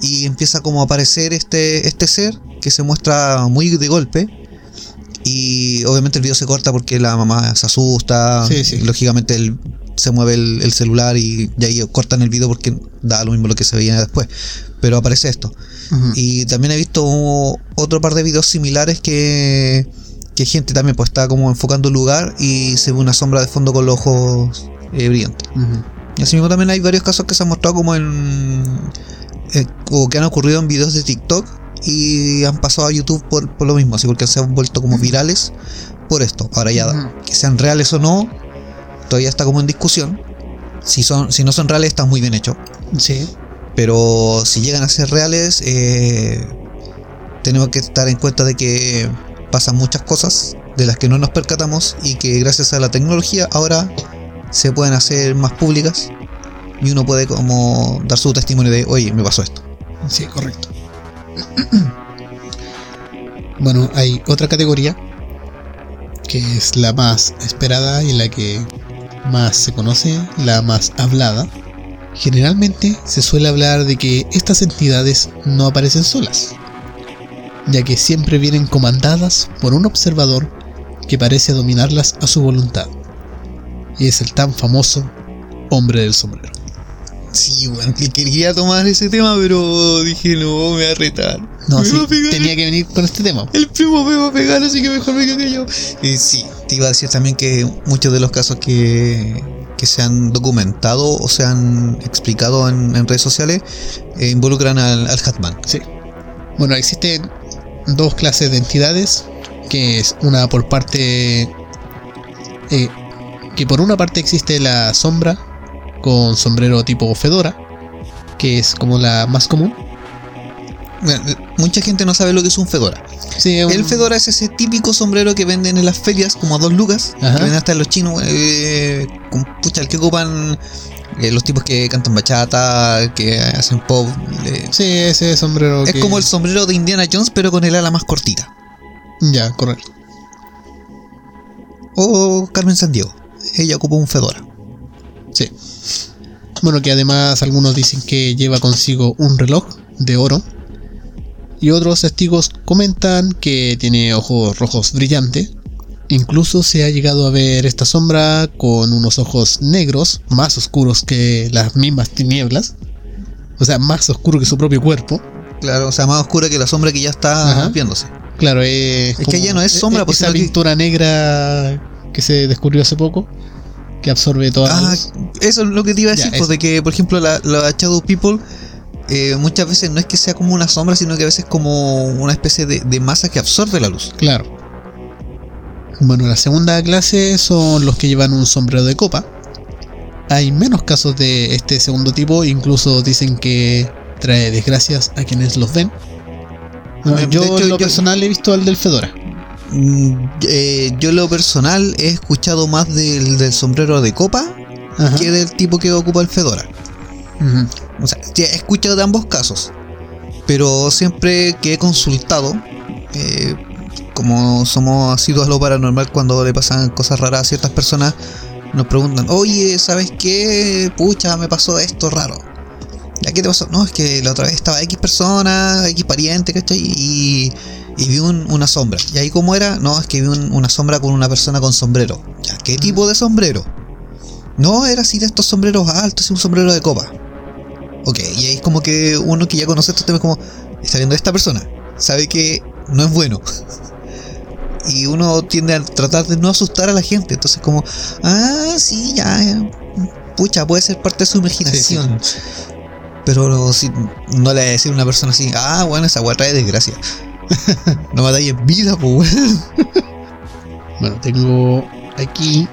y empieza como a aparecer este, este ser que se muestra muy de golpe. Y obviamente el video se corta porque la mamá se asusta. Sí, sí. y lógicamente el- se mueve el, el celular y, y ahí cortan el video porque da lo mismo lo que se veía después. Pero aparece esto. Y también he visto otro par de videos similares que, que gente también pues está como enfocando el lugar y se ve una sombra de fondo con los ojos eh, brillantes. Y así mismo también hay varios casos que se han mostrado como en... eh, o que han ocurrido en videos de TikTok y han pasado a YouTube por, por lo mismo, así porque se han vuelto como virales por esto. Ahora ya, que sean reales o no, todavía está como en discusión. Si, son, si no son reales, está muy bien hecho. Sí. Pero si llegan a ser reales, eh, tenemos que estar en cuenta de que pasan muchas cosas de las que no nos percatamos y que gracias a la tecnología ahora se pueden hacer más públicas y uno puede como dar su testimonio de, oye, me pasó esto. Sí, correcto. bueno, hay otra categoría que es la más esperada y la que más se conoce, la más hablada. Generalmente se suele hablar de que estas entidades no aparecen solas, ya que siempre vienen comandadas por un observador que parece dominarlas a su voluntad. Y es el tan famoso hombre del sombrero. Sí, que quería tomar ese tema, pero dije, no, me va a retar. No, sí, tenía que venir con este tema. El primo me va a pegar, así que mejor me quedo yo. Y sí, te iba a decir también que muchos de los casos que, que se han documentado o se han explicado en, en redes sociales eh, involucran al, al Hatman. Sí. Bueno, existen dos clases de entidades, que es una por parte... eh, que por una parte existe la sombra, con sombrero tipo fedora, que es como la más común. Bueno, mucha gente no sabe lo que es un fedora. Sí, es un- El fedora es ese típico sombrero que venden en las ferias como a dos lucas, Ajá. que venden hasta en los chinos, eh, con, pucha, el que ocupan eh, los tipos que cantan bachata, que hacen pop. eh, Sí, ese sombrero es que- como el sombrero de Indiana Jones, pero con el ala más cortita. Ya, correcto. O Carmen Sandiego, ella ocupa un fedora. Sí. Bueno, que además algunos dicen que lleva consigo un reloj de oro. Y otros testigos comentan que tiene ojos rojos brillantes. Incluso se ha llegado a ver esta sombra con unos ojos negros, más oscuros que las mismas tinieblas. O sea, más oscuro que su propio cuerpo. Claro, o sea, más oscura que la sombra que ya está Ajá. viéndose. Claro, es, Es que ya no es sombra, pues, esa sino que- pintura negra que se descubrió hace poco, que absorbe toda la Ah, eso es lo que te iba a Ya, decir, pues, de que, por ejemplo, la, la Shadow People eh, muchas veces no es que sea como una sombra, sino que a veces como una especie de, de masa que absorbe la luz. Claro. Bueno, la segunda clase son los que llevan un sombrero de copa. Hay menos casos de este segundo tipo, incluso dicen que trae desgracias a quienes los ven. De yo hecho, en lo yo- personal he visto al del Fedora. Mm, eh, yo en lo personal he escuchado más del, del sombrero de copa Ajá. que del tipo que ocupa el fedora. O sea, ya he escuchado de ambos casos. Pero siempre que he consultado, eh, como somos asiduos a lo paranormal, cuando le pasan cosas raras a ciertas personas, nos preguntan, oye, ¿sabes qué? Pucha, me pasó esto raro. ¿Ya qué te pasó? No, es que la otra vez estaba X persona, X pariente, ¿cachai? Y, y vi un- una sombra. ¿Y ahí cómo era? No, es que vi un- una sombra con una persona con sombrero. ¿Ya qué tipo de sombrero? No, era así de estos sombreros altos y un sombrero de copa. Ok, y ahí es como que uno que ya conoce estos temas como, está viendo a esta persona, sabe que no es bueno. Y uno tiende a tratar de no asustar a la gente. Entonces como, ah, sí, ya, eh, pucha, puede ser parte de su imaginación. Pero si no le voy a decir a una persona así, ah, bueno, esa weá trae desgracia. no matáis en vida, pues. Bueno, tengo aquí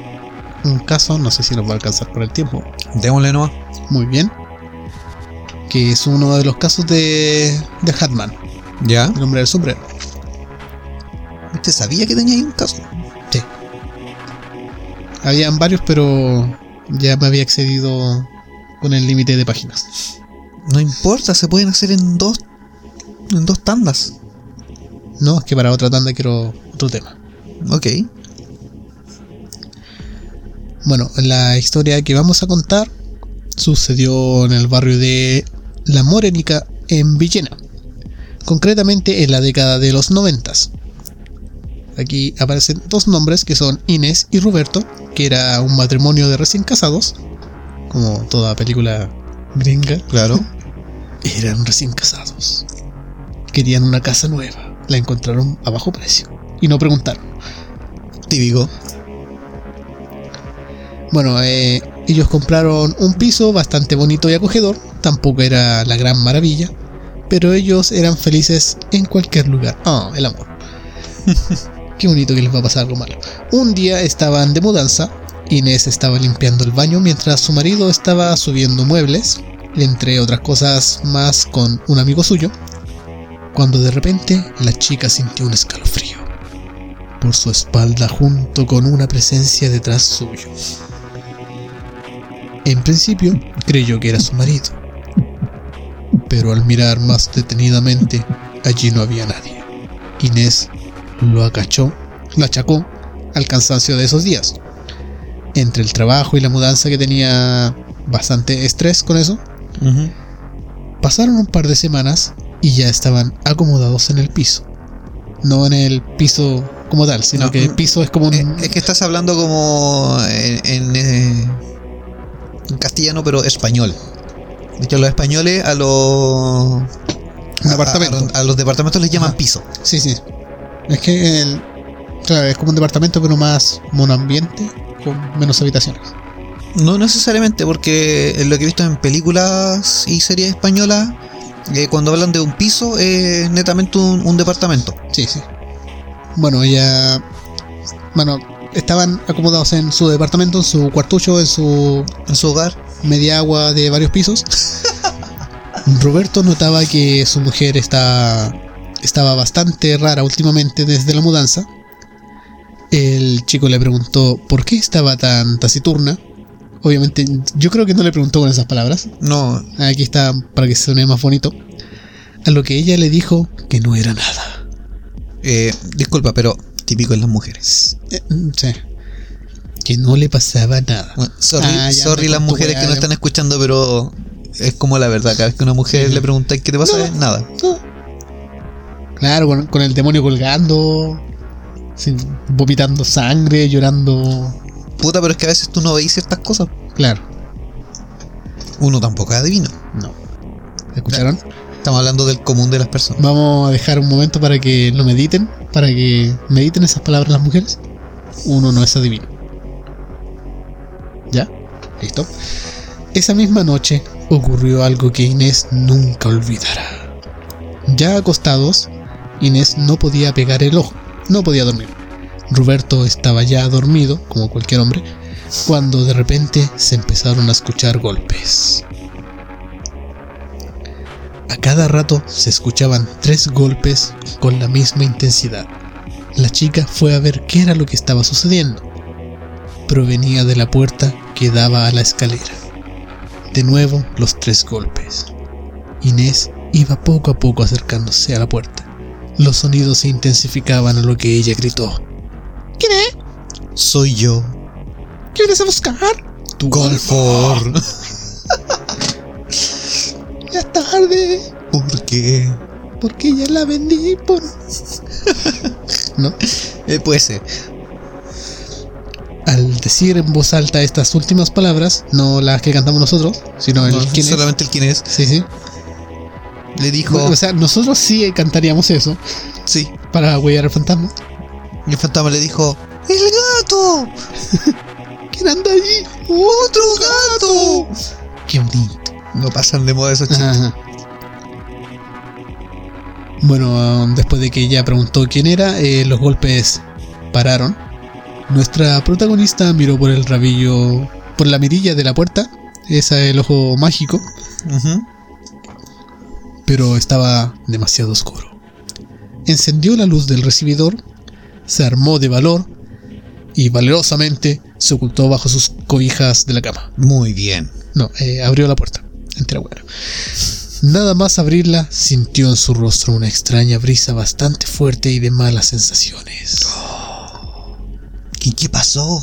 un caso, no sé si nos va a alcanzar por el tiempo. Démosle nomás. Muy bien. Que es uno de los casos de, de Hatman, Ya. el hombre del sombrero. ¿Usted sabía que tenía ahí un caso? Sí. Habían varios, pero ya me había excedido con el límite de páginas. No importa, se pueden hacer en dos, en dos tandas. No, es que para otra tanda quiero otro tema. Ok. Bueno, la historia que vamos a contar sucedió en el barrio de La Morenica, en Villena. Concretamente en la década de los noventas. Aquí aparecen dos nombres que son Inés y Roberto, que era un matrimonio de recién casados, como toda película gringa. Claro. Eran recién casados. Querían una casa nueva. La encontraron a bajo precio. Y no preguntaron. Típico. Bueno, eh, ellos compraron un piso bastante bonito y acogedor. Tampoco era la gran maravilla. Pero ellos eran felices en cualquier lugar. Ah, el amor. Qué bonito que les va a pasar algo malo. Un día estaban de mudanza. Inés estaba limpiando el baño mientras su marido estaba subiendo muebles, entre otras cosas más con un amigo suyo, cuando de repente la chica sintió un escalofrío por su espalda junto con una presencia detrás suyo. En principio creyó que era su marido, pero al mirar más detenidamente allí no había nadie. Inés lo acachó, lo achacó al cansancio de esos días. Entre el trabajo y la mudanza que tenía bastante estrés con eso, pasaron un par de semanas y ya estaban acomodados en el piso. No en el piso como tal, sino No, que mm, piso es como un. Eh, es que estás hablando como en, en, eh, en castellano, pero español. De hecho, los españoles a los. A- departamento. A, a los departamentos les llaman Ajá. piso. Sí, sí. Es que el, claro, es como un departamento, pero más monoambiente, con menos habitaciones. No necesariamente, porque en lo que he visto en películas y series españolas, eh, cuando hablan de un piso, es netamente un, un departamento. Sí, sí. Bueno, ella. Bueno, estaban acomodados en su departamento, en su cuartucho, en su En su hogar. Media agua de varios pisos. Roberto notaba que su mujer está, estaba bastante rara últimamente desde la mudanza. El chico le preguntó por qué estaba tan taciturna. Obviamente, yo creo que no le preguntó con esas palabras. No, Aquí está para que suene más bonito. A lo que ella le dijo que no era nada. eh, disculpa, pero típico en las mujeres. Eh, mm, sí. Que no le pasaba nada. Bueno, sorry, Ah, sorry las mujeres que no están escuchando, pero es como la verdad. Cada vez que una mujer Sí. le preguntáis qué te pasa, No. es nada. No. Claro, con, con el demonio colgando, sin- vomitando sangre, llorando. Puta, pero es que a veces tú no veis ciertas cosas. Claro, Uno tampoco es adivino. no. ¿Escucharon? Estamos hablando del común de las personas. Vamos a dejar un momento para que lo mediten, para que mediten esas palabras las mujeres. Uno no es adivino. ¿Listo? Esa misma noche ocurrió algo que Inés nunca olvidará. Ya acostados, Inés no podía pegar el ojo, no podía dormir. Roberto estaba ya dormido, como cualquier hombre, cuando de repente se empezaron a escuchar golpes. A cada rato se escuchaban tres golpes con la misma intensidad. La chica fue a ver qué era lo que estaba sucediendo. Provenía de la puerta que daba a la escalera. De nuevo los tres golpes. Inés iba poco a poco acercándose a la puerta. Los sonidos se intensificaban a lo que ella gritó. ¿Quién es? Soy yo, ¿Qué vienes a buscar? Tu Golfor. Ya es tarde, ¿Por qué? porque ya la vendí por... ¿No? Eh, puede ser. Al decir en voz alta estas últimas palabras, no las que cantamos nosotros, sino el No, quién es. solamente el quién es. Sí, sí. Le dijo, O sea, nosotros sí cantaríamos eso sí. para huellar al fantasma. Y el fantasma le dijo, ¡El gato! ¿Quién anda ahí? ¡Otro gato! ¡Qué bonito! No pasan de moda esos chistes. Bueno, um, después de que ella preguntó quién era, eh, los golpes pararon. Nuestra protagonista miró por el rabillo, por la mirilla de la puerta, esa es el ojo mágico, pero estaba demasiado oscuro. Encendió la luz del recibidor, se armó de valor y valerosamente se ocultó bajo sus cobijas de la cama. Muy bien. No, eh, abrió la puerta. Entera bueno. Nada más abrirla, sintió en su rostro una extraña brisa bastante fuerte y de malas sensaciones. ¿Y qué pasó?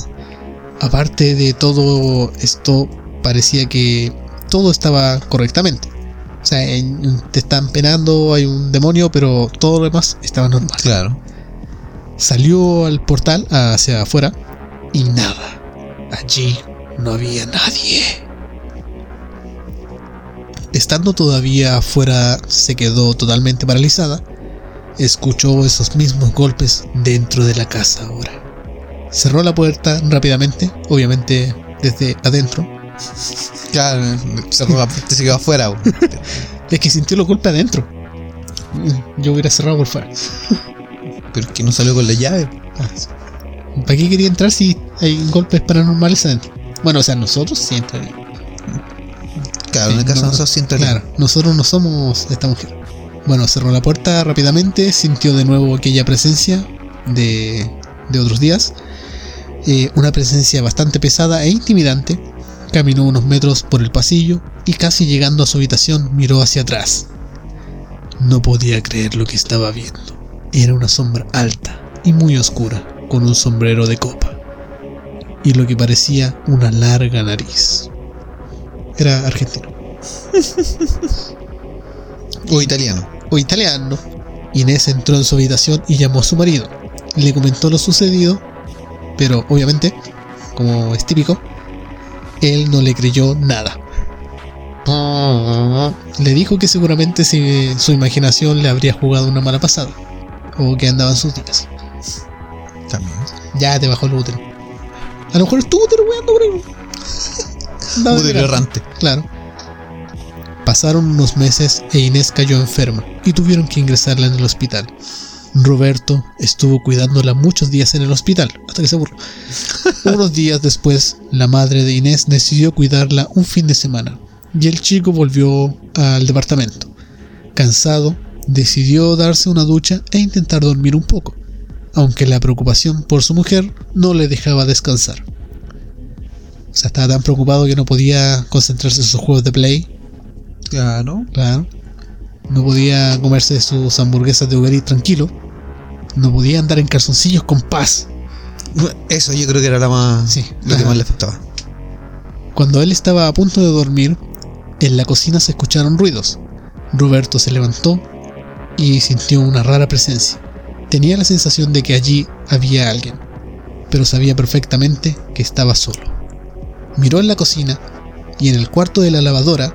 Aparte de todo esto, parecía que todo estaba correctamente. O sea, en- te están penando, hay un demonio, pero todo lo demás estaba normal. Claro. Salió al portal hacia afuera y nada. Allí no había nadie. Estando todavía afuera, se quedó totalmente paralizada. Escuchó esos mismos golpes dentro de la casa ahora. Cerró la puerta rápidamente, obviamente desde adentro. Claro, cerró la puerta y se quedó afuera. Es que sintió los golpes adentro. Yo hubiera cerrado por fuera. Pero es que no salió con la llave. ¿Para qué quería entrar si hay golpes paranormales adentro? Bueno, o sea, nosotros entraríamos. Claro, Sí, en el caso no- de nosotros entraría. Claro, nosotros no somos esta mujer. Bueno, cerró la puerta rápidamente, sintió de nuevo aquella presencia de, de otros días. Eh, una presencia bastante pesada e intimidante. Caminó unos metros por el pasillo y casi llegando a su habitación miró hacia atrás. No podía creer lo que estaba viendo. Era una sombra alta y muy oscura, con un sombrero de copa. Y lo que parecía una larga nariz. Era argentino. O italiano. o italiano. Inés entró en su habitación y llamó a su marido. le comentó lo sucedido, pero obviamente, como es típico, él no le creyó nada. Le dijo que seguramente si su imaginación le habría jugado una mala pasada, o que andaban sus días. También. Ya te bajó el útero. A lo mejor es tu útero weando por Útero errante. Claro. Pasaron unos meses e Inés cayó enferma y tuvieron que ingresarla en el hospital. Roberto estuvo cuidándola muchos días en el hospital, hasta que se aburrió. Unos días después, la madre de Inés decidió cuidarla un fin de semana y el chico volvió al departamento. Cansado, decidió darse una ducha e intentar dormir un poco, aunque la preocupación por su mujer no le dejaba descansar. O sea, estaba tan preocupado que no podía concentrarse en sus juegos de play Claro. Claro. No podía comerse sus hamburguesas de Uber Eats tranquilo. No podía andar en calzoncillos con paz. Eso yo creo que era la más, Sí. lo que más le afectaba. Cuando él estaba a punto de dormir, en la cocina se escucharon ruidos. Roberto se levantó y sintió una rara presencia. Tenía la sensación de que allí había alguien, pero sabía perfectamente que estaba solo. Miró en la cocina y en el cuarto de la lavadora,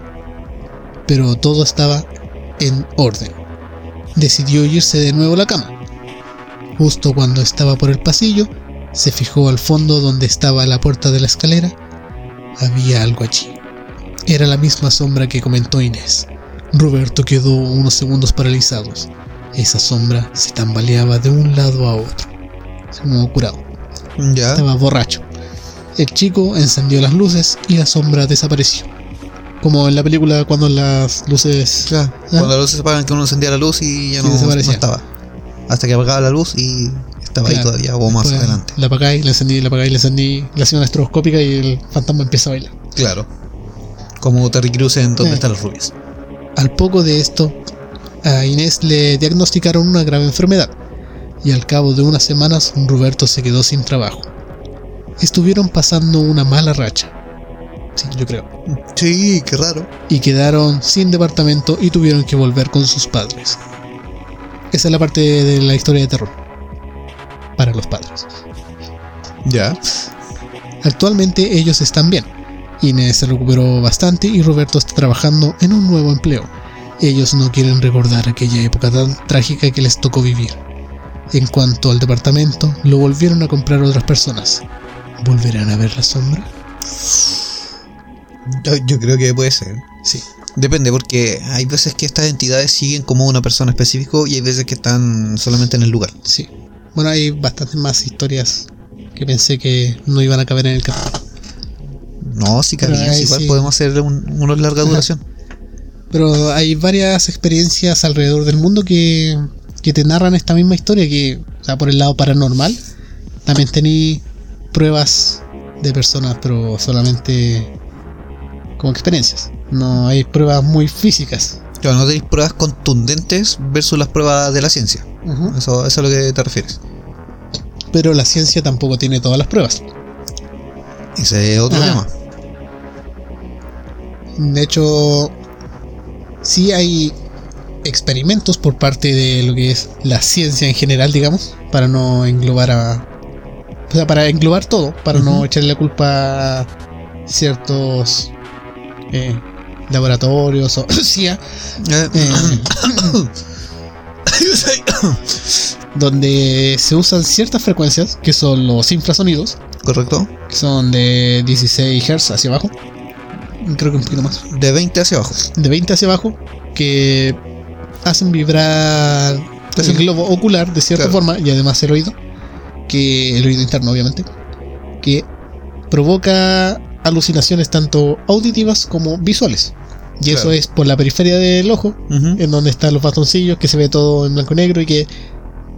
pero todo estaba en orden. Decidió irse de nuevo a la cama. Justo cuando estaba por el pasillo, se fijó al fondo donde estaba la puerta de la escalera había algo allí. Era la misma sombra que comentó Inés. Roberto quedó unos segundos paralizados. Esa sombra se tambaleaba de un lado a otro, como curado. Ya. Estaba borracho. El chico encendió las luces y la sombra desapareció. Como en la película cuando las luces... Claro. Cuando las luces se apagan, que uno encendía la luz y ya Sí, no, no desaparecía. estaba. Hasta que apagaba la luz y estaba ahí Claro. todavía, o más Después adelante. La apagáis, la encendí, la apagáis, la encendí, la hacía una estroboscópica y el fantasma empieza a bailar. Claro. Como Terry Crews en Donde Eh. están las rubias. Al poco de esto, a Inés le diagnosticaron una grave enfermedad y al cabo de unas semanas Roberto se quedó sin trabajo. Estuvieron pasando una mala racha, sí, yo creo, Sí, qué raro. y quedaron sin departamento y tuvieron que volver con sus padres. Esa es la parte de la historia de terror para los padres. Ya. Actualmente ellos están bien. Inés se recuperó bastante y Roberto está trabajando en un nuevo empleo. Ellos no quieren recordar aquella época tan trágica que les tocó vivir. En cuanto al departamento, lo volvieron a comprar otras personas. ¿Volverán a ver la sombra? Yo, yo creo que puede ser. Sí. Depende, porque hay veces que estas entidades siguen como una persona específico y hay veces que están solamente en el lugar. Sí. Bueno, hay bastantes más historias que pensé que no iban a caber en el capítulo. No, Pero cabían, igual sí. podemos hacer un, uno de larga Ajá. duración. Pero hay varias experiencias alrededor del mundo que, que te narran esta misma historia, que, o sea, por el lado paranormal, también tení pruebas de personas, pero solamente como experiencias. No hay pruebas muy físicas. Claro, no tenéis pruebas contundentes versus las pruebas de la ciencia. Eso, eso es a lo que te refieres. Pero la ciencia tampoco tiene todas las pruebas. Ese es otro Ajá. tema. De hecho, sí hay experimentos por parte de lo que es la ciencia en general, digamos, para no englobar a. O sea, para englobar todo, para no echarle la culpa a ciertos eh, laboratorios o CIA, Eh, eh, donde se usan ciertas frecuencias, que son los infrasonidos, ¿Correcto? que son de 16 Hz hacia abajo, creo que un poquito más. De 20 hacia abajo. de 20 hacia abajo que hacen vibrar el globo ocular de cierta Claro. forma y además el oído, que el oído interno obviamente, que provoca alucinaciones tanto auditivas como visuales. Y eso es por la periferia del ojo, en donde están los bastoncillos, que se ve todo en blanco y negro y que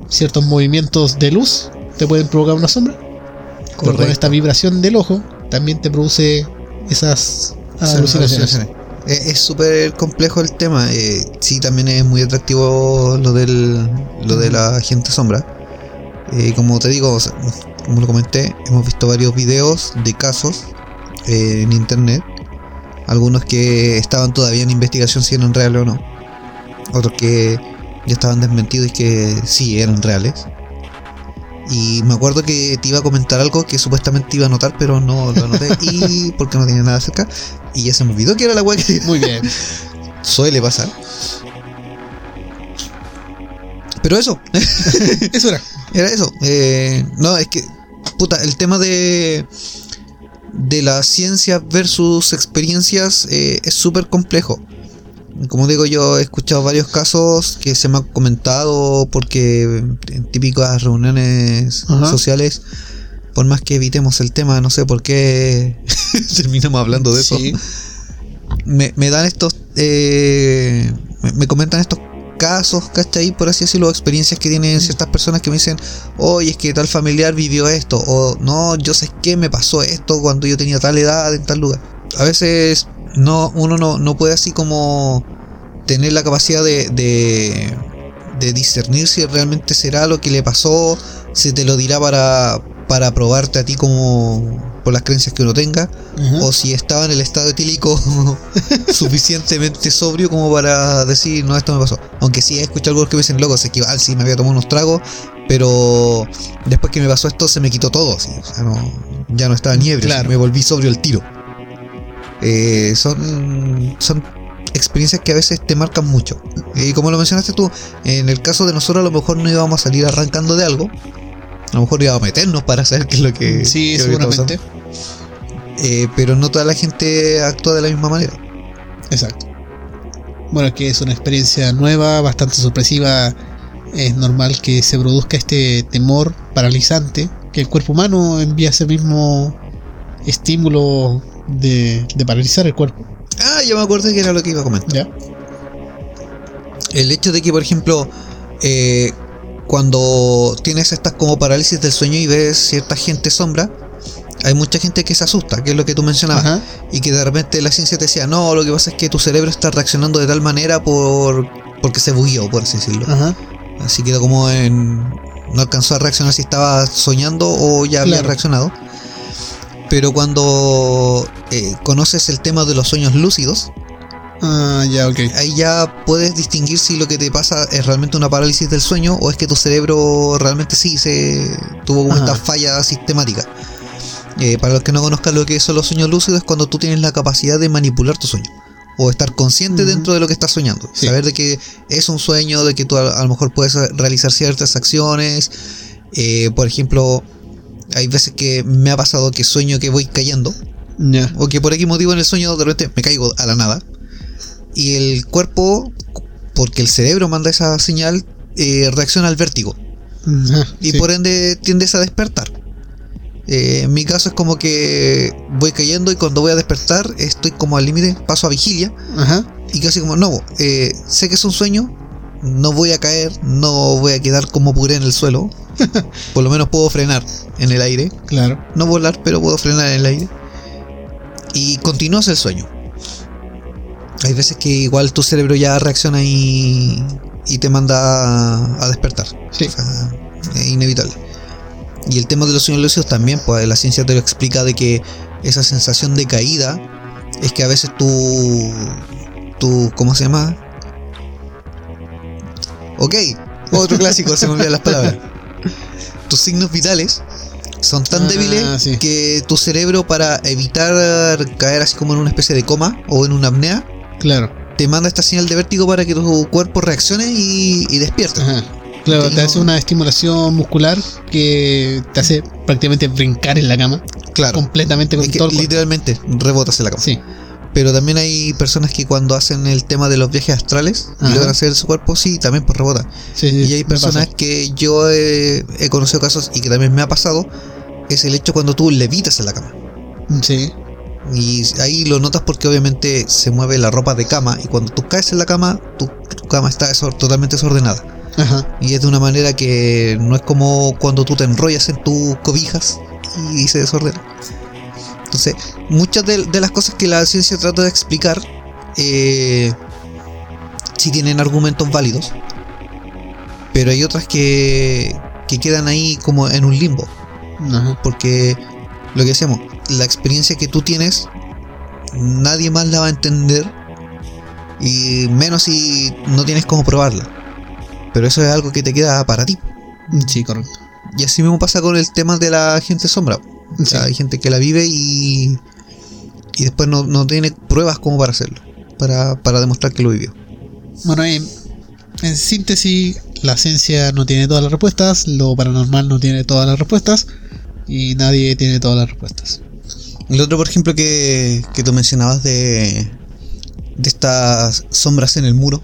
ciertos movimientos de luz te pueden provocar una sombra. Con esta vibración del ojo también te produce esas alucinaciones. alucinaciones. Es súper complejo el tema. eh, sí, también es muy atractivo lo del lo de la gente sombra. Eh, como te digo, o sea, como lo comenté, hemos visto varios videos de casos eh, en internet. Algunos que estaban todavía en investigación si eran reales o no. Otros que ya estaban desmentidos y que sí eran reales. Y me acuerdo que te iba a comentar algo que supuestamente iba a anotar, pero no lo anoté. y porque no tenía nada cerca. Y ya se me olvidó que era la que Muy bien. suele pasar. Pero eso, Eso era. era eso. Eh, no, es que, puta, el tema de, de la ciencia versus experiencias eh, es súper complejo. Como digo, yo he escuchado varios casos que se me han comentado porque en típicas reuniones Ajá. sociales, por más que evitemos el tema, no sé por qué terminamos hablando de eso me, me dan estos. eh, me, me comentan estos casos, ¿cachai? Por así decirlo, experiencias que tienen ciertas personas que me dicen, oye, es que tal familiar vivió esto, o no, yo sé que me pasó esto cuando yo tenía tal edad en tal lugar. A veces no, uno no, no puede así como tener la capacidad de, de, de discernir si realmente será lo que le pasó, si te lo dirá para, para probarte a ti como por las creencias que uno tenga o si estaba en el estado etílico suficientemente sobrio como para decir, no, esto me pasó. Aunque sí he escuchado algunos que me dicen, loco, sé que sí me había tomado unos tragos, pero después que me pasó esto se me quitó todo, así, o sea, no, ya no estaba niebro, Claro. me volví sobrio al tiro. Eh, son, son experiencias que a veces te marcan mucho. Y como lo mencionaste tú, en el caso de nosotros a lo mejor no íbamos a salir arrancando de algo. A lo mejor íbamos a meternos para saber qué es lo que... Sí, que seguramente. Eh, pero no toda la gente actúa de la misma manera. Exacto. Bueno, es que es una experiencia nueva, bastante sorpresiva. Es normal que se produzca este temor paralizante que el cuerpo humano envía ese mismo estímulo de, de paralizar el cuerpo. Ah, ya me acuerdo que era lo que iba a comentar. ¿Ya? El hecho de que, por ejemplo, eh, cuando tienes estas como parálisis del sueño y ves cierta gente sombra, hay mucha gente que se asusta, que es lo que tú mencionabas. Ajá. Y que de repente la ciencia te decía, no, lo que pasa es que tu cerebro está reaccionando de tal manera por porque se bugueó, por así decirlo. Ajá. Así quedó como en. No alcanzó a reaccionar si estaba soñando o ya había Claro. reaccionado. Pero cuando eh, conoces el tema de los sueños lúcidos, Ah, ya, ok. ahí ya puedes distinguir si lo que te pasa es realmente una parálisis del sueño o es que tu cerebro realmente sí se tuvo como Ajá. esta falla sistemática. Eh, para los que no conozcan lo que son los sueños lúcidos, es cuando tú tienes la capacidad de manipular tu sueño. O estar consciente dentro de lo que estás soñando. Sí. Saber de que es un sueño, de que tú a, a lo mejor puedes realizar ciertas acciones. Eh, por ejemplo, hay veces que me ha pasado que sueño que voy cayendo. O que por X motivo en el sueño de repente me caigo a la nada. Y el cuerpo, porque el cerebro manda esa señal, eh, reacciona al vértigo. Y sí. por ende tiendes a despertar. Eh, en mi caso es como que voy cayendo y cuando voy a despertar estoy como al límite, paso a vigilia y casi como, no, eh, sé que es un sueño, no voy a caer, no voy a quedar como puré en el suelo, por lo menos puedo frenar en el aire, Claro. no volar, pero puedo frenar en el aire. Y continúas el sueño. Hay veces que igual tu cerebro ya reacciona y, y te manda a, a despertar. Sí. O sea, es inevitable. Y el tema de los sueños lúcidos también, pues la ciencia te lo explica de que esa sensación de caída es que a veces tu. tu ¿Cómo se llama? Ok, otro clásico, se me olvidan las palabras. Tus signos vitales son tan Ah, débiles sí. que tu cerebro, para evitar caer así como en una especie de coma o en una apnea, Claro. te manda esta señal de vértigo para que tu cuerpo reaccione y, y despierte. Ajá. Claro, te hace una estimulación muscular que te hace prácticamente brincar en la cama Claro. completamente con Es que todo el literalmente rebotas en la cama. Sí. Pero también hay personas que cuando hacen el tema de los viajes astrales y Ajá. logran hacer su cuerpo, sí, también pues rebotan. sí, sí, Y hay personas que yo he, he conocido casos y que también me ha pasado, es el hecho cuando tú levitas en la cama. Sí. Y ahí lo notas porque obviamente se mueve la ropa de cama y cuando tú caes en la cama, tu, tu cama está desor- totalmente desordenada. Ajá. Y es de una manera que no es como cuando tú te enrollas en tus cobijas y se desordena. Entonces, muchas de, de las cosas que la ciencia trata de explicar, eh, sí tienen argumentos válidos, pero hay otras que, que quedan ahí como en un limbo. Ajá. Porque lo que decíamos, la experiencia que tú tienes, nadie más la va a entender. Y menos si no tienes cómo probarla. Pero eso es algo que te queda para ti. Sí, correcto. Y así mismo pasa con el tema de la gente sombra. O sea, Sí. hay gente que la vive y, y después no, no tiene pruebas como para hacerlo, para, para demostrar que lo vivió. Bueno, en, en síntesis, la ciencia no tiene todas las respuestas, lo paranormal no tiene todas las respuestas y nadie tiene todas las respuestas. El otro, por ejemplo, que, que tú mencionabas de, de estas sombras en el muro,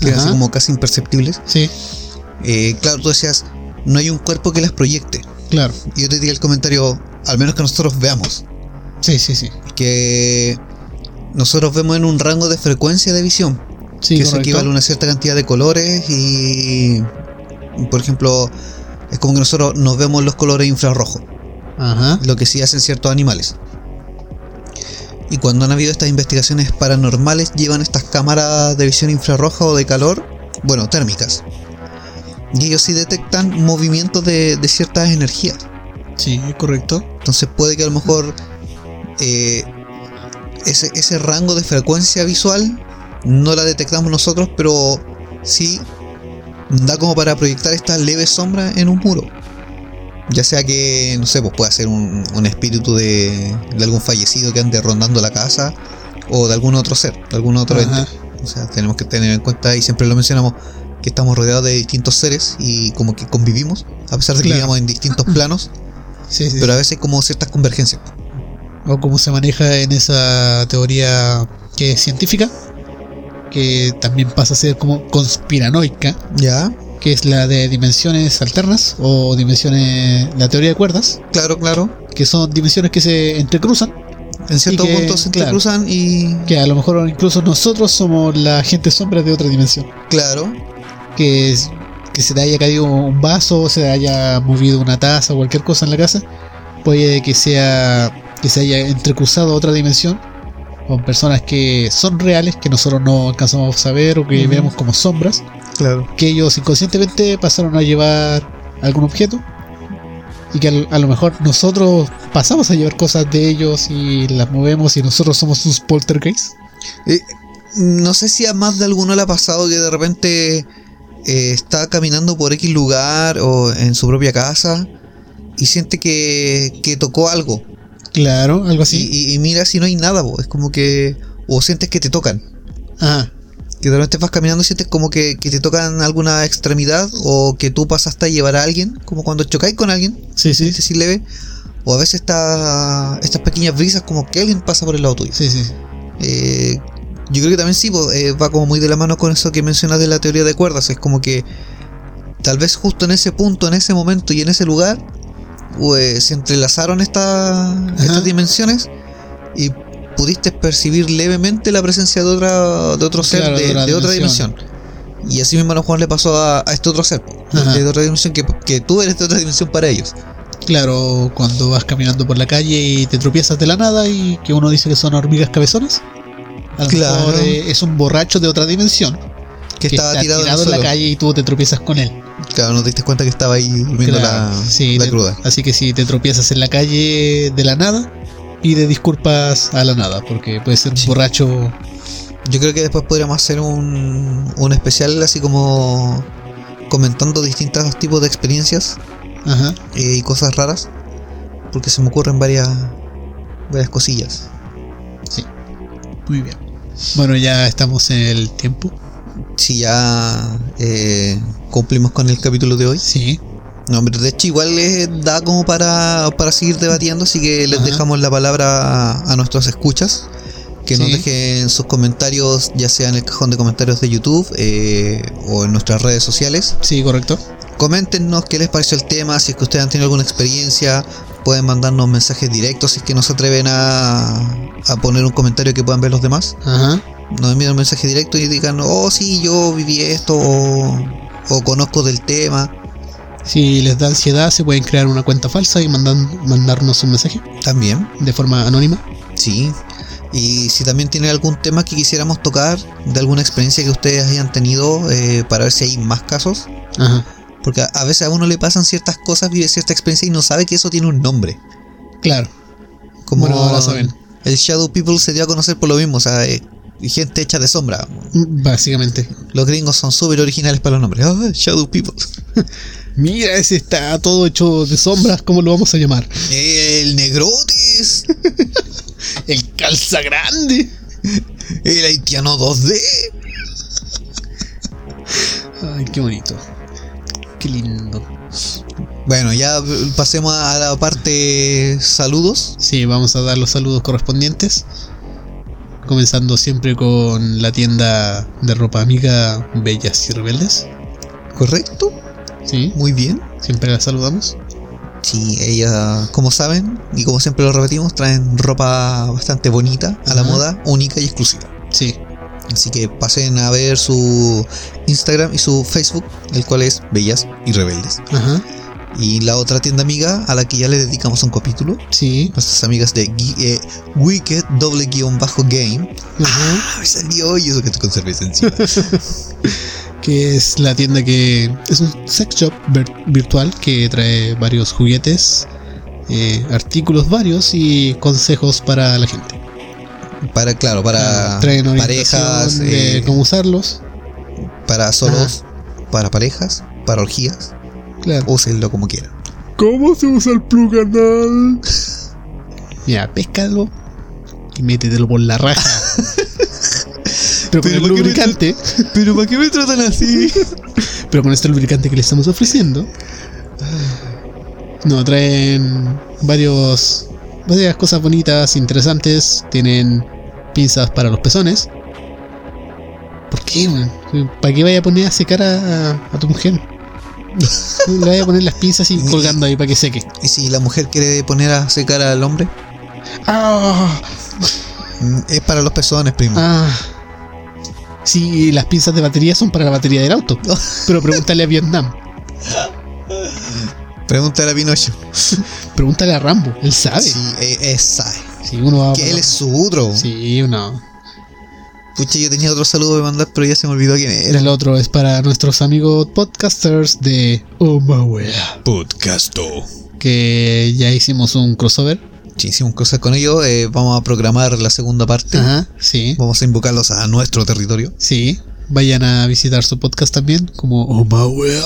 que eran como casi imperceptibles. Sí, Eh, claro, tú decías, no hay un cuerpo que las proyecte. claro. Y yo te diría el comentario, al menos que nosotros veamos, Sí, sí, sí. que nosotros vemos en un rango de frecuencia de visión, Sí, que correcto. equivale a una cierta cantidad de colores y, por ejemplo, es como que nosotros nos vemos los colores infrarrojos, Ajá. lo que sí hacen ciertos animales. Y cuando han habido estas investigaciones paranormales, llevan estas cámaras de visión infrarroja o de calor, bueno, térmicas. Y ellos sí detectan movimientos de, de ciertas energías. Sí, correcto. Entonces puede que a lo mejor eh, ese, ese rango de frecuencia visual no la detectamos nosotros, pero sí da como para proyectar esta leve sombra en un muro. Ya sea que, no sé, pues puede ser un, un espíritu de, de algún fallecido que ande rondando la casa o de algún otro ser, de algún otro ente. O sea, tenemos que tener en cuenta, y siempre lo mencionamos, que estamos rodeados de distintos seres y como que convivimos, a pesar de que Claro. vivamos en distintos planos, Sí, sí. pero a veces como ciertas convergencias. o como se maneja en esa teoría que es científica, que también pasa a ser como conspiranoica, Ya, que es la de dimensiones alternas o dimensiones, la teoría de cuerdas, claro, claro. que son dimensiones que se entrecruzan, En cierto que, punto se claro. entrecruzan y. que a lo mejor incluso nosotros somos la gente sombra de otra dimensión, Claro, que es que se te haya caído un vaso, se te haya movido una taza o cualquier cosa en la casa, puede que sea que se haya entrecruzado a otra dimensión con personas que son reales, que nosotros no alcanzamos a saber o que veamos como sombras, claro. que ellos inconscientemente pasaron a llevar algún objeto y que a lo mejor nosotros pasamos a llevar cosas de ellos y las movemos y nosotros somos sus poltergeists. No sé si a más de alguno le ha pasado que de repente eh, está caminando por X lugar o en su propia casa y siente que, que tocó algo. Claro, algo así. y- y mira si no hay nada, es como que. O sientes que te tocan. Ajá, Que de repente vas caminando y sientes como que, que te tocan alguna extremidad o que tú pasaste a llevar a alguien, como cuando chocáis con alguien. sí, sí, este sí leve. O a veces está, estas pequeñas brisas como que alguien pasa por el lado tuyo. sí, sí. Eh, yo creo que también sí, po, eh, va como muy de la mano con eso que mencionas de la teoría de cuerdas. Es como que tal vez justo en ese punto, en ese momento y en ese lugar, pues, se entrelazaron esta- estas dimensiones y pudiste percibir levemente la presencia de otra de otro ser Claro, de, de otra de otra dimensión. dimensión. Y así mismo a lo mejor le pasó a, a este otro ser, Ajá. de otra dimensión, que, que tú eres de otra dimensión para ellos. Claro, cuando vas caminando por la calle y te tropiezas de la nada y que uno dice que son hormigas cabezones. A lo Claro. mejor eh, es un borracho de otra dimensión Que, estaba está tirado, en, la calle y tú te tropiezas con él. Claro, no te diste cuenta que estaba ahí durmiendo Claro, la, sí, la te- cruda. Así que si te tropiezas en la calle de la nada, pide disculpas a la nada, porque puede ser un Sí. borracho. Yo creo que después podríamos hacer un, un especial así como comentando distintos tipos de experiencias Ajá. eh, y cosas raras. Porque se me ocurren varias, varias cosillas. Muy bien. Bueno, ya estamos en el tiempo. Si ya eh, cumplimos con el capítulo de hoy. Sí. No, pero de hecho igual les da como para, para seguir debatiendo, así que les Ajá. dejamos la palabra a, a nuestros escuchas. Que nos dejen sus comentarios, ya sea en el cajón de comentarios de YouTube eh, o en nuestras redes sociales. Sí, correcto. Coméntenos qué les pareció el tema, si es que ustedes han tenido alguna experiencia, pueden mandarnos mensajes directos si es que no se atreven a, a poner un comentario que puedan ver los demás. Ajá. Nos envían un mensaje directo y digan, oh sí, yo viví esto o, o conozco del tema. Si les da ansiedad, se pueden crear una cuenta falsa y mandan, mandarnos un mensaje También, de forma anónima. sí. Y si también tienen algún tema que quisiéramos tocar, de alguna experiencia que ustedes hayan tenido, eh, para ver si hay más casos. Ajá. Porque a, veces a uno le pasan ciertas cosas, vive cierta experiencia y no sabe que eso tiene un nombre. Claro. Como Bueno, ahora saben. el Shadow People se dio a conocer por lo mismo, o sea, eh, gente hecha de sombra. Básicamente. Los gringos son súper originales para los nombres. Ah, Shadow People. Mira, ese está todo hecho de sombras, ¿cómo lo vamos a llamar? El Negrotis. El calza grande. El haitiano 2D. Ay, qué bonito. Qué lindo. Bueno, ya pasemos a la parte saludos. Sí, vamos a dar los saludos correspondientes. Comenzando siempre con la tienda de ropa amiga Bellas y Rebeldes. ¿Correcto? Sí, Muy bien. siempre la saludamos. Sí, ella, como saben, y como siempre lo repetimos, traen ropa bastante bonita, a la Ajá. moda, única y exclusiva. Sí, Así que pasen a ver su Instagram y su Facebook, el cual es Bellas y Rebeldes. ajá, Y la otra tienda amiga a la que ya le dedicamos un capítulo, sí, nuestras amigas de eh, Wicked doble guion bajo game. ajá. Ah, me salió y eso que te conserves encima. Que es la tienda que es un sex shop vir- virtual que trae varios juguetes, eh, artículos varios y consejos para la gente. para, claro, para Traen parejas, de eh, cómo usarlos. para solos, para parejas, para orgías, Claro. úsenlo como quieran. ¿Cómo se usa el plug anal? Mira, péscalo y métetelo por la raja. Pero con Pero el ¿por qué me lubricante, Pero ¿para qué me tratan así? pero con este lubricante que le estamos ofreciendo, no, traen varios, varias cosas bonitas, interesantes. Tienen pinzas para los pezones. ¿Por qué, weón? ¿Para qué vaya a poner a secar a, a tu mujer? Le vaya a poner las pinzas y colgando ahí para que seque. ¿Y si la mujer quiere poner a secar al hombre? ¡Ah! Es para los pezones, primo. Ah. Sí, las pinzas de batería son para la batería del auto. Pero pregúntale a Vietnam. Pregúntale a Pinocho. Pregúntale a Rambo. Él sabe. Sí, eh, es sabe. Sí, uno va Que él es su otro. Sí, uno. Pucha, yo tenía otro saludo que mandar, pero ya se me olvidó quién era. El otro es para nuestros amigos podcasters de Oh My Wea, Podcasto. Que ya hicimos un crossover. Sí, hicimos cosas con ellos. eh, vamos a programar la segunda parte. Ajá, sí. Vamos a invocarlos a nuestro territorio. Sí. Vayan a visitar su podcast también, como Oh My Wea.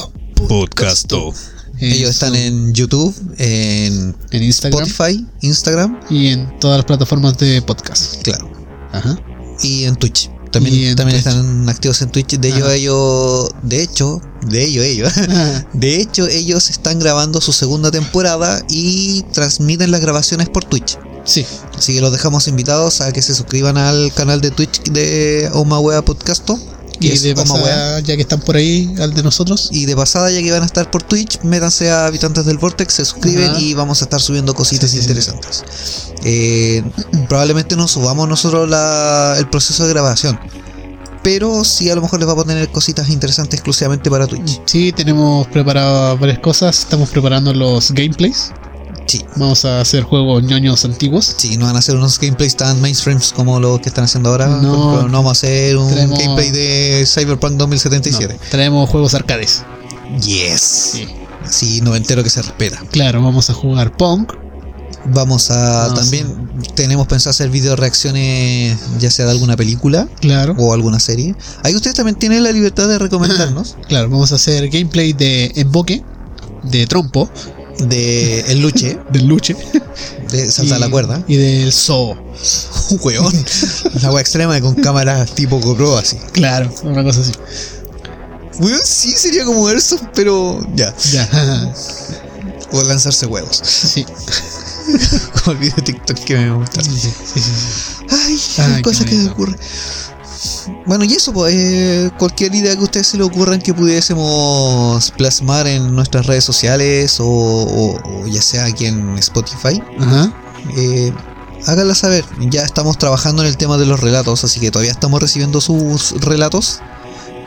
Podcasto. Ellos están en YouTube, en en Instagram Spotify, Instagram, y en todas las plataformas de podcast. claro. Ajá. Y en Twitch. También, también Twitch. están activos en Twitch. De ellos, Ajá. ellos, de hecho, de ellos, ellos. De hecho, ellos están grabando su segunda temporada y transmiten las grabaciones por Twitch. sí. Así que los dejamos invitados a que se suscriban al canal de Twitch de Omawea Podcasto. Y de pasada, ya que están por ahí, al de nosotros. Y de pasada, ya que van a estar por Twitch, métanse a Habitantes del Vortex, se suscriben Ajá. y vamos a estar subiendo cositas Sí, sí, sí. interesantes. Eh, probablemente no subamos nosotros la- el proceso de grabación, pero sí a lo mejor les vamos a poner cositas interesantes exclusivamente para Twitch. Sí, tenemos preparado varias cosas. Estamos preparando los gameplays. Sí, Vamos a hacer juegos ñoños antiguos. sí, no van a hacer unos gameplays tan mainstreams como los que están haciendo ahora. No. No vamos a hacer un gameplay de Cyberpunk No, 2077. traemos juegos arcades. Yes. Sí. Así noventero que se respeta. Claro, vamos a jugar Punk. Vamos a No, también tenemos pensado hacer video reacciones ya sea de alguna película Claro. o alguna serie. Ahí ustedes también tienen la libertad de recomendarnos Claro, vamos a hacer gameplay de Emboque, de Trompo, de El Luche, del Luche. de Salta y- la cuerda. Y del Zoo. Un weón. La wea extrema con cámaras tipo GoPro así. Claro, una cosa así. Weón, sí sería como Airsoft, pero ya. Ya. O lanzarse huevos. sí. Como el video de TikTok que me gusta. Sí, sí, sí. Ay, Ay, cosas que bonito. ocurren. Bueno, y eso, pues, eh, cualquier idea que a ustedes se le ocurran que pudiésemos plasmar en nuestras redes sociales o, o- o ya sea aquí en Spotify, Ajá. eh, háganla saber. Ya estamos trabajando en el tema de los relatos, así que todavía estamos recibiendo sus relatos.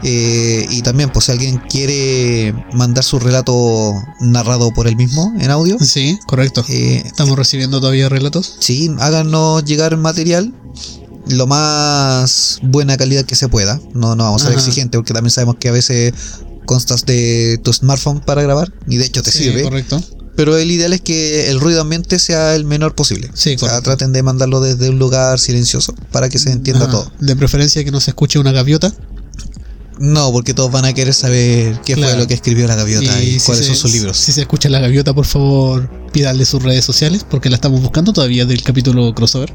Eh, y también, pues, si alguien quiere mandar su relato narrado por él mismo en audio, Sí, correcto. eh, Estamos recibiendo todavía relatos. Sí, háganos llegar material lo más buena calidad que se pueda. No, no vamos a ser exigentes porque también sabemos que a veces constas de tu smartphone para grabar y de hecho te Sí, sirve. correcto. Pero el ideal es que el ruido ambiente sea el menor posible. Sí, o sea, traten de mandarlo desde un lugar silencioso para que se entienda Ajá. todo. De preferencia que no se escuche una gaviota. No, porque todos van a querer saber qué fue lo que escribió la gaviota y, si cuáles se- son sus libros. Si se escucha la gaviota, por favor, pídale sus redes sociales porque la estamos buscando todavía del capítulo crossover.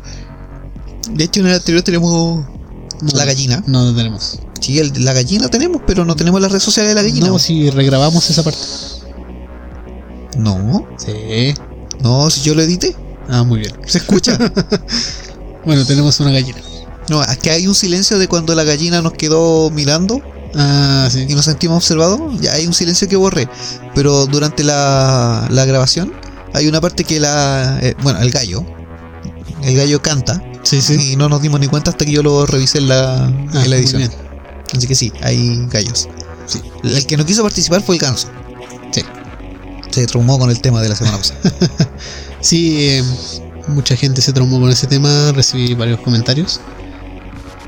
De hecho, en el anterior tenemos No, la gallina. No, no tenemos. Sí, el- la gallina tenemos, pero no tenemos las redes sociales de la gallina. No, si regrabamos esa parte. No, Sí. no, si yo lo edité, Ah, muy bien. se escucha. Bueno, tenemos una gallina. no, es que hay un silencio de cuando la gallina nos quedó mirando Ah, sí. y nos sentimos observados. Ya hay un silencio que borré. Pero durante la, la grabación hay una parte que la. eh, bueno, el gallo. El gallo canta. Sí, sí. Y no nos dimos ni cuenta hasta que yo lo revisé en la, Ah, en la edición. Así que sí, hay gallos. Sí. El que no quiso participar fue el ganso. Sí. Se traumó con el tema de la semana pasada. Sí, eh, mucha gente se traumó con ese tema, recibí varios comentarios.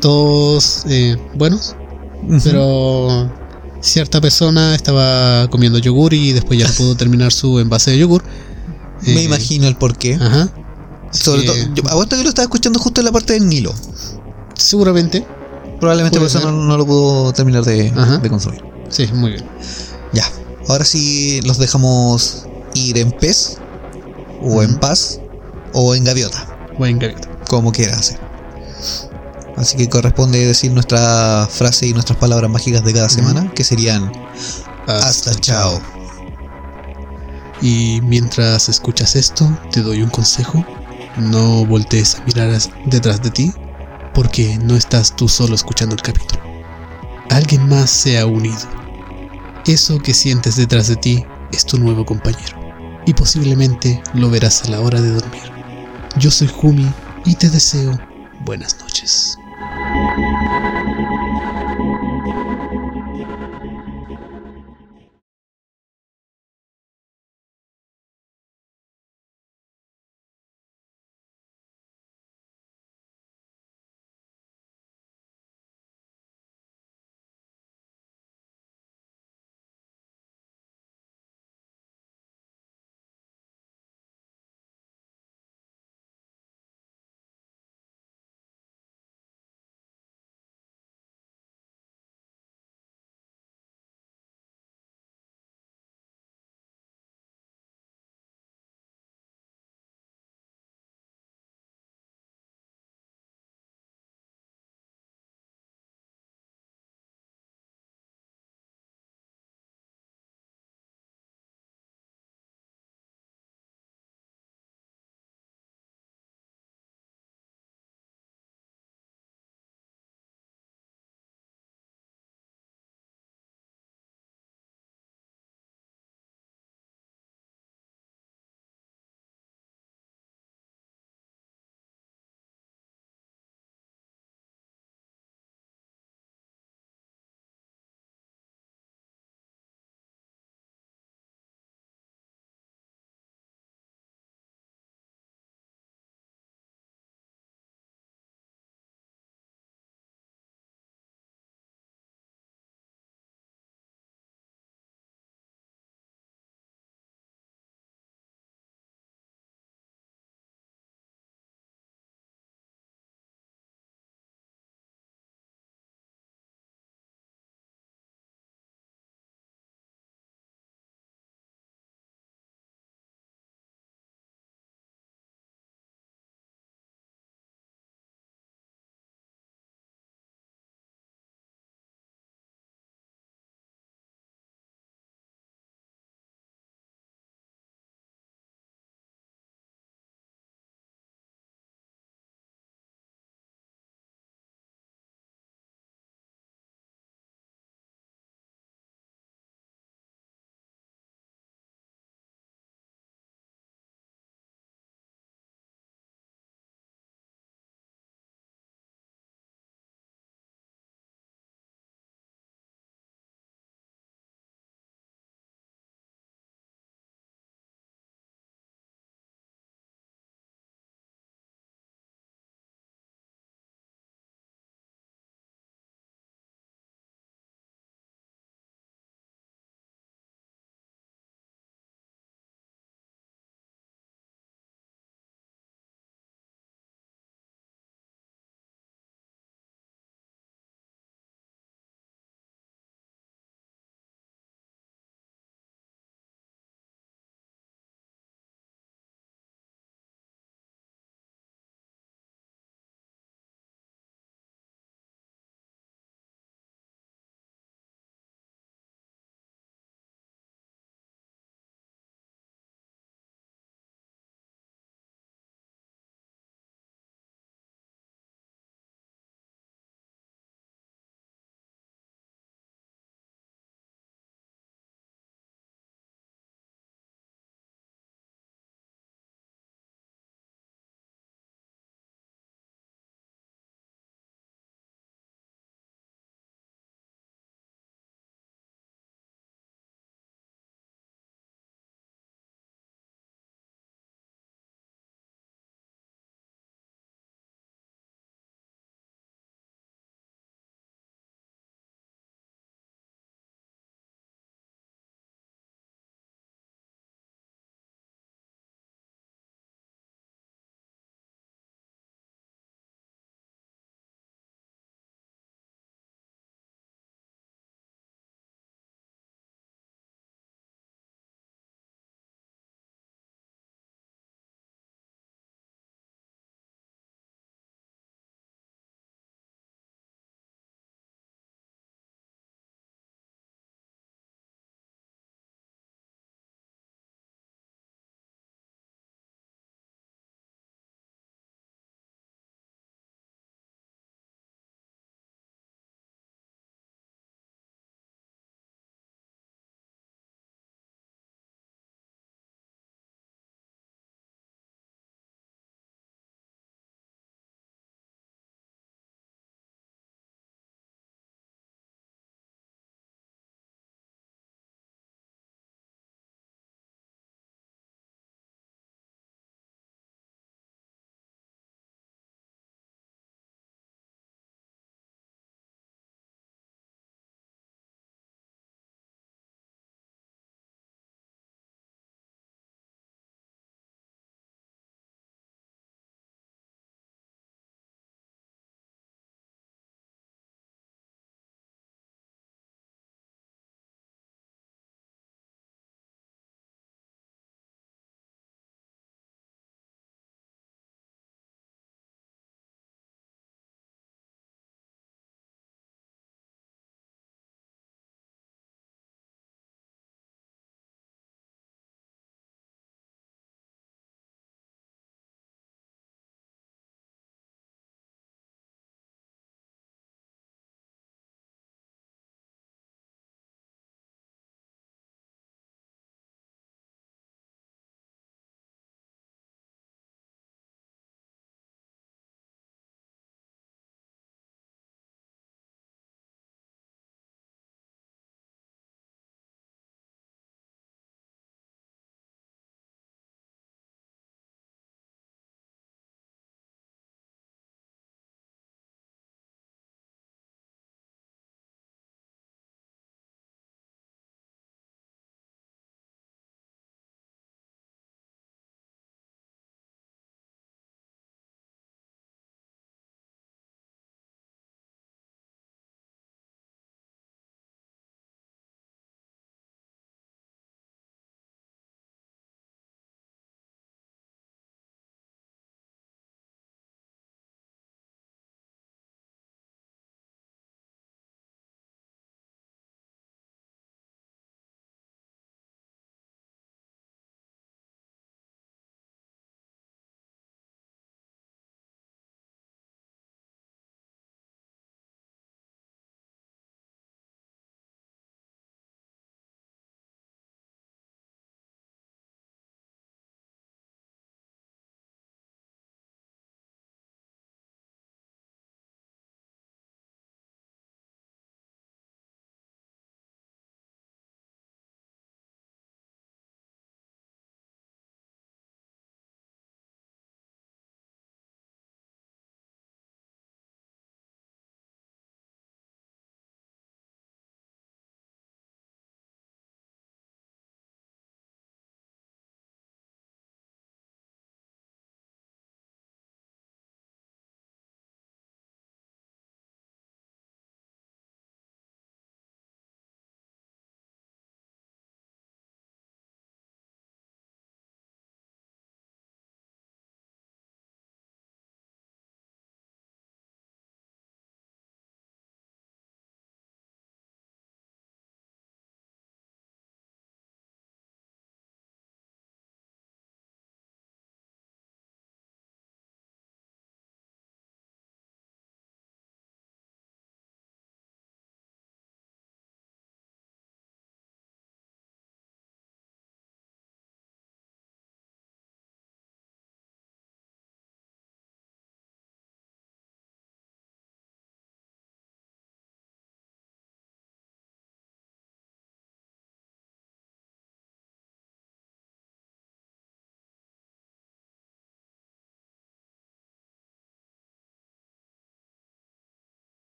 Todos eh, buenos, pero cierta persona estaba comiendo yogur y después ya no pudo terminar su envase de yogur. Me Eh, imagino el porqué. Ajá. Sobre todo, yo- aguanta que lo estaba escuchando justo en la parte del Nilo. Seguramente. Probablemente por eso no, no lo pudo terminar de, de consumir. Sí, muy bien. Ya, ahora sí los dejamos ir en pez, o en paz, o en gaviota, Buen gaviota. como quieras hacer. Así que corresponde decir nuestra frase y nuestras palabras mágicas de cada semana, que serían hasta chao. Y mientras escuchas esto, te doy un consejo. No voltees a mirar detrás de ti, porque no estás tú solo escuchando el capítulo. Alguien más se ha unido. Eso que sientes detrás de ti es tu nuevo compañero, y posiblemente lo verás a la hora de dormir. Yo soy Jumi y te deseo buenas noches.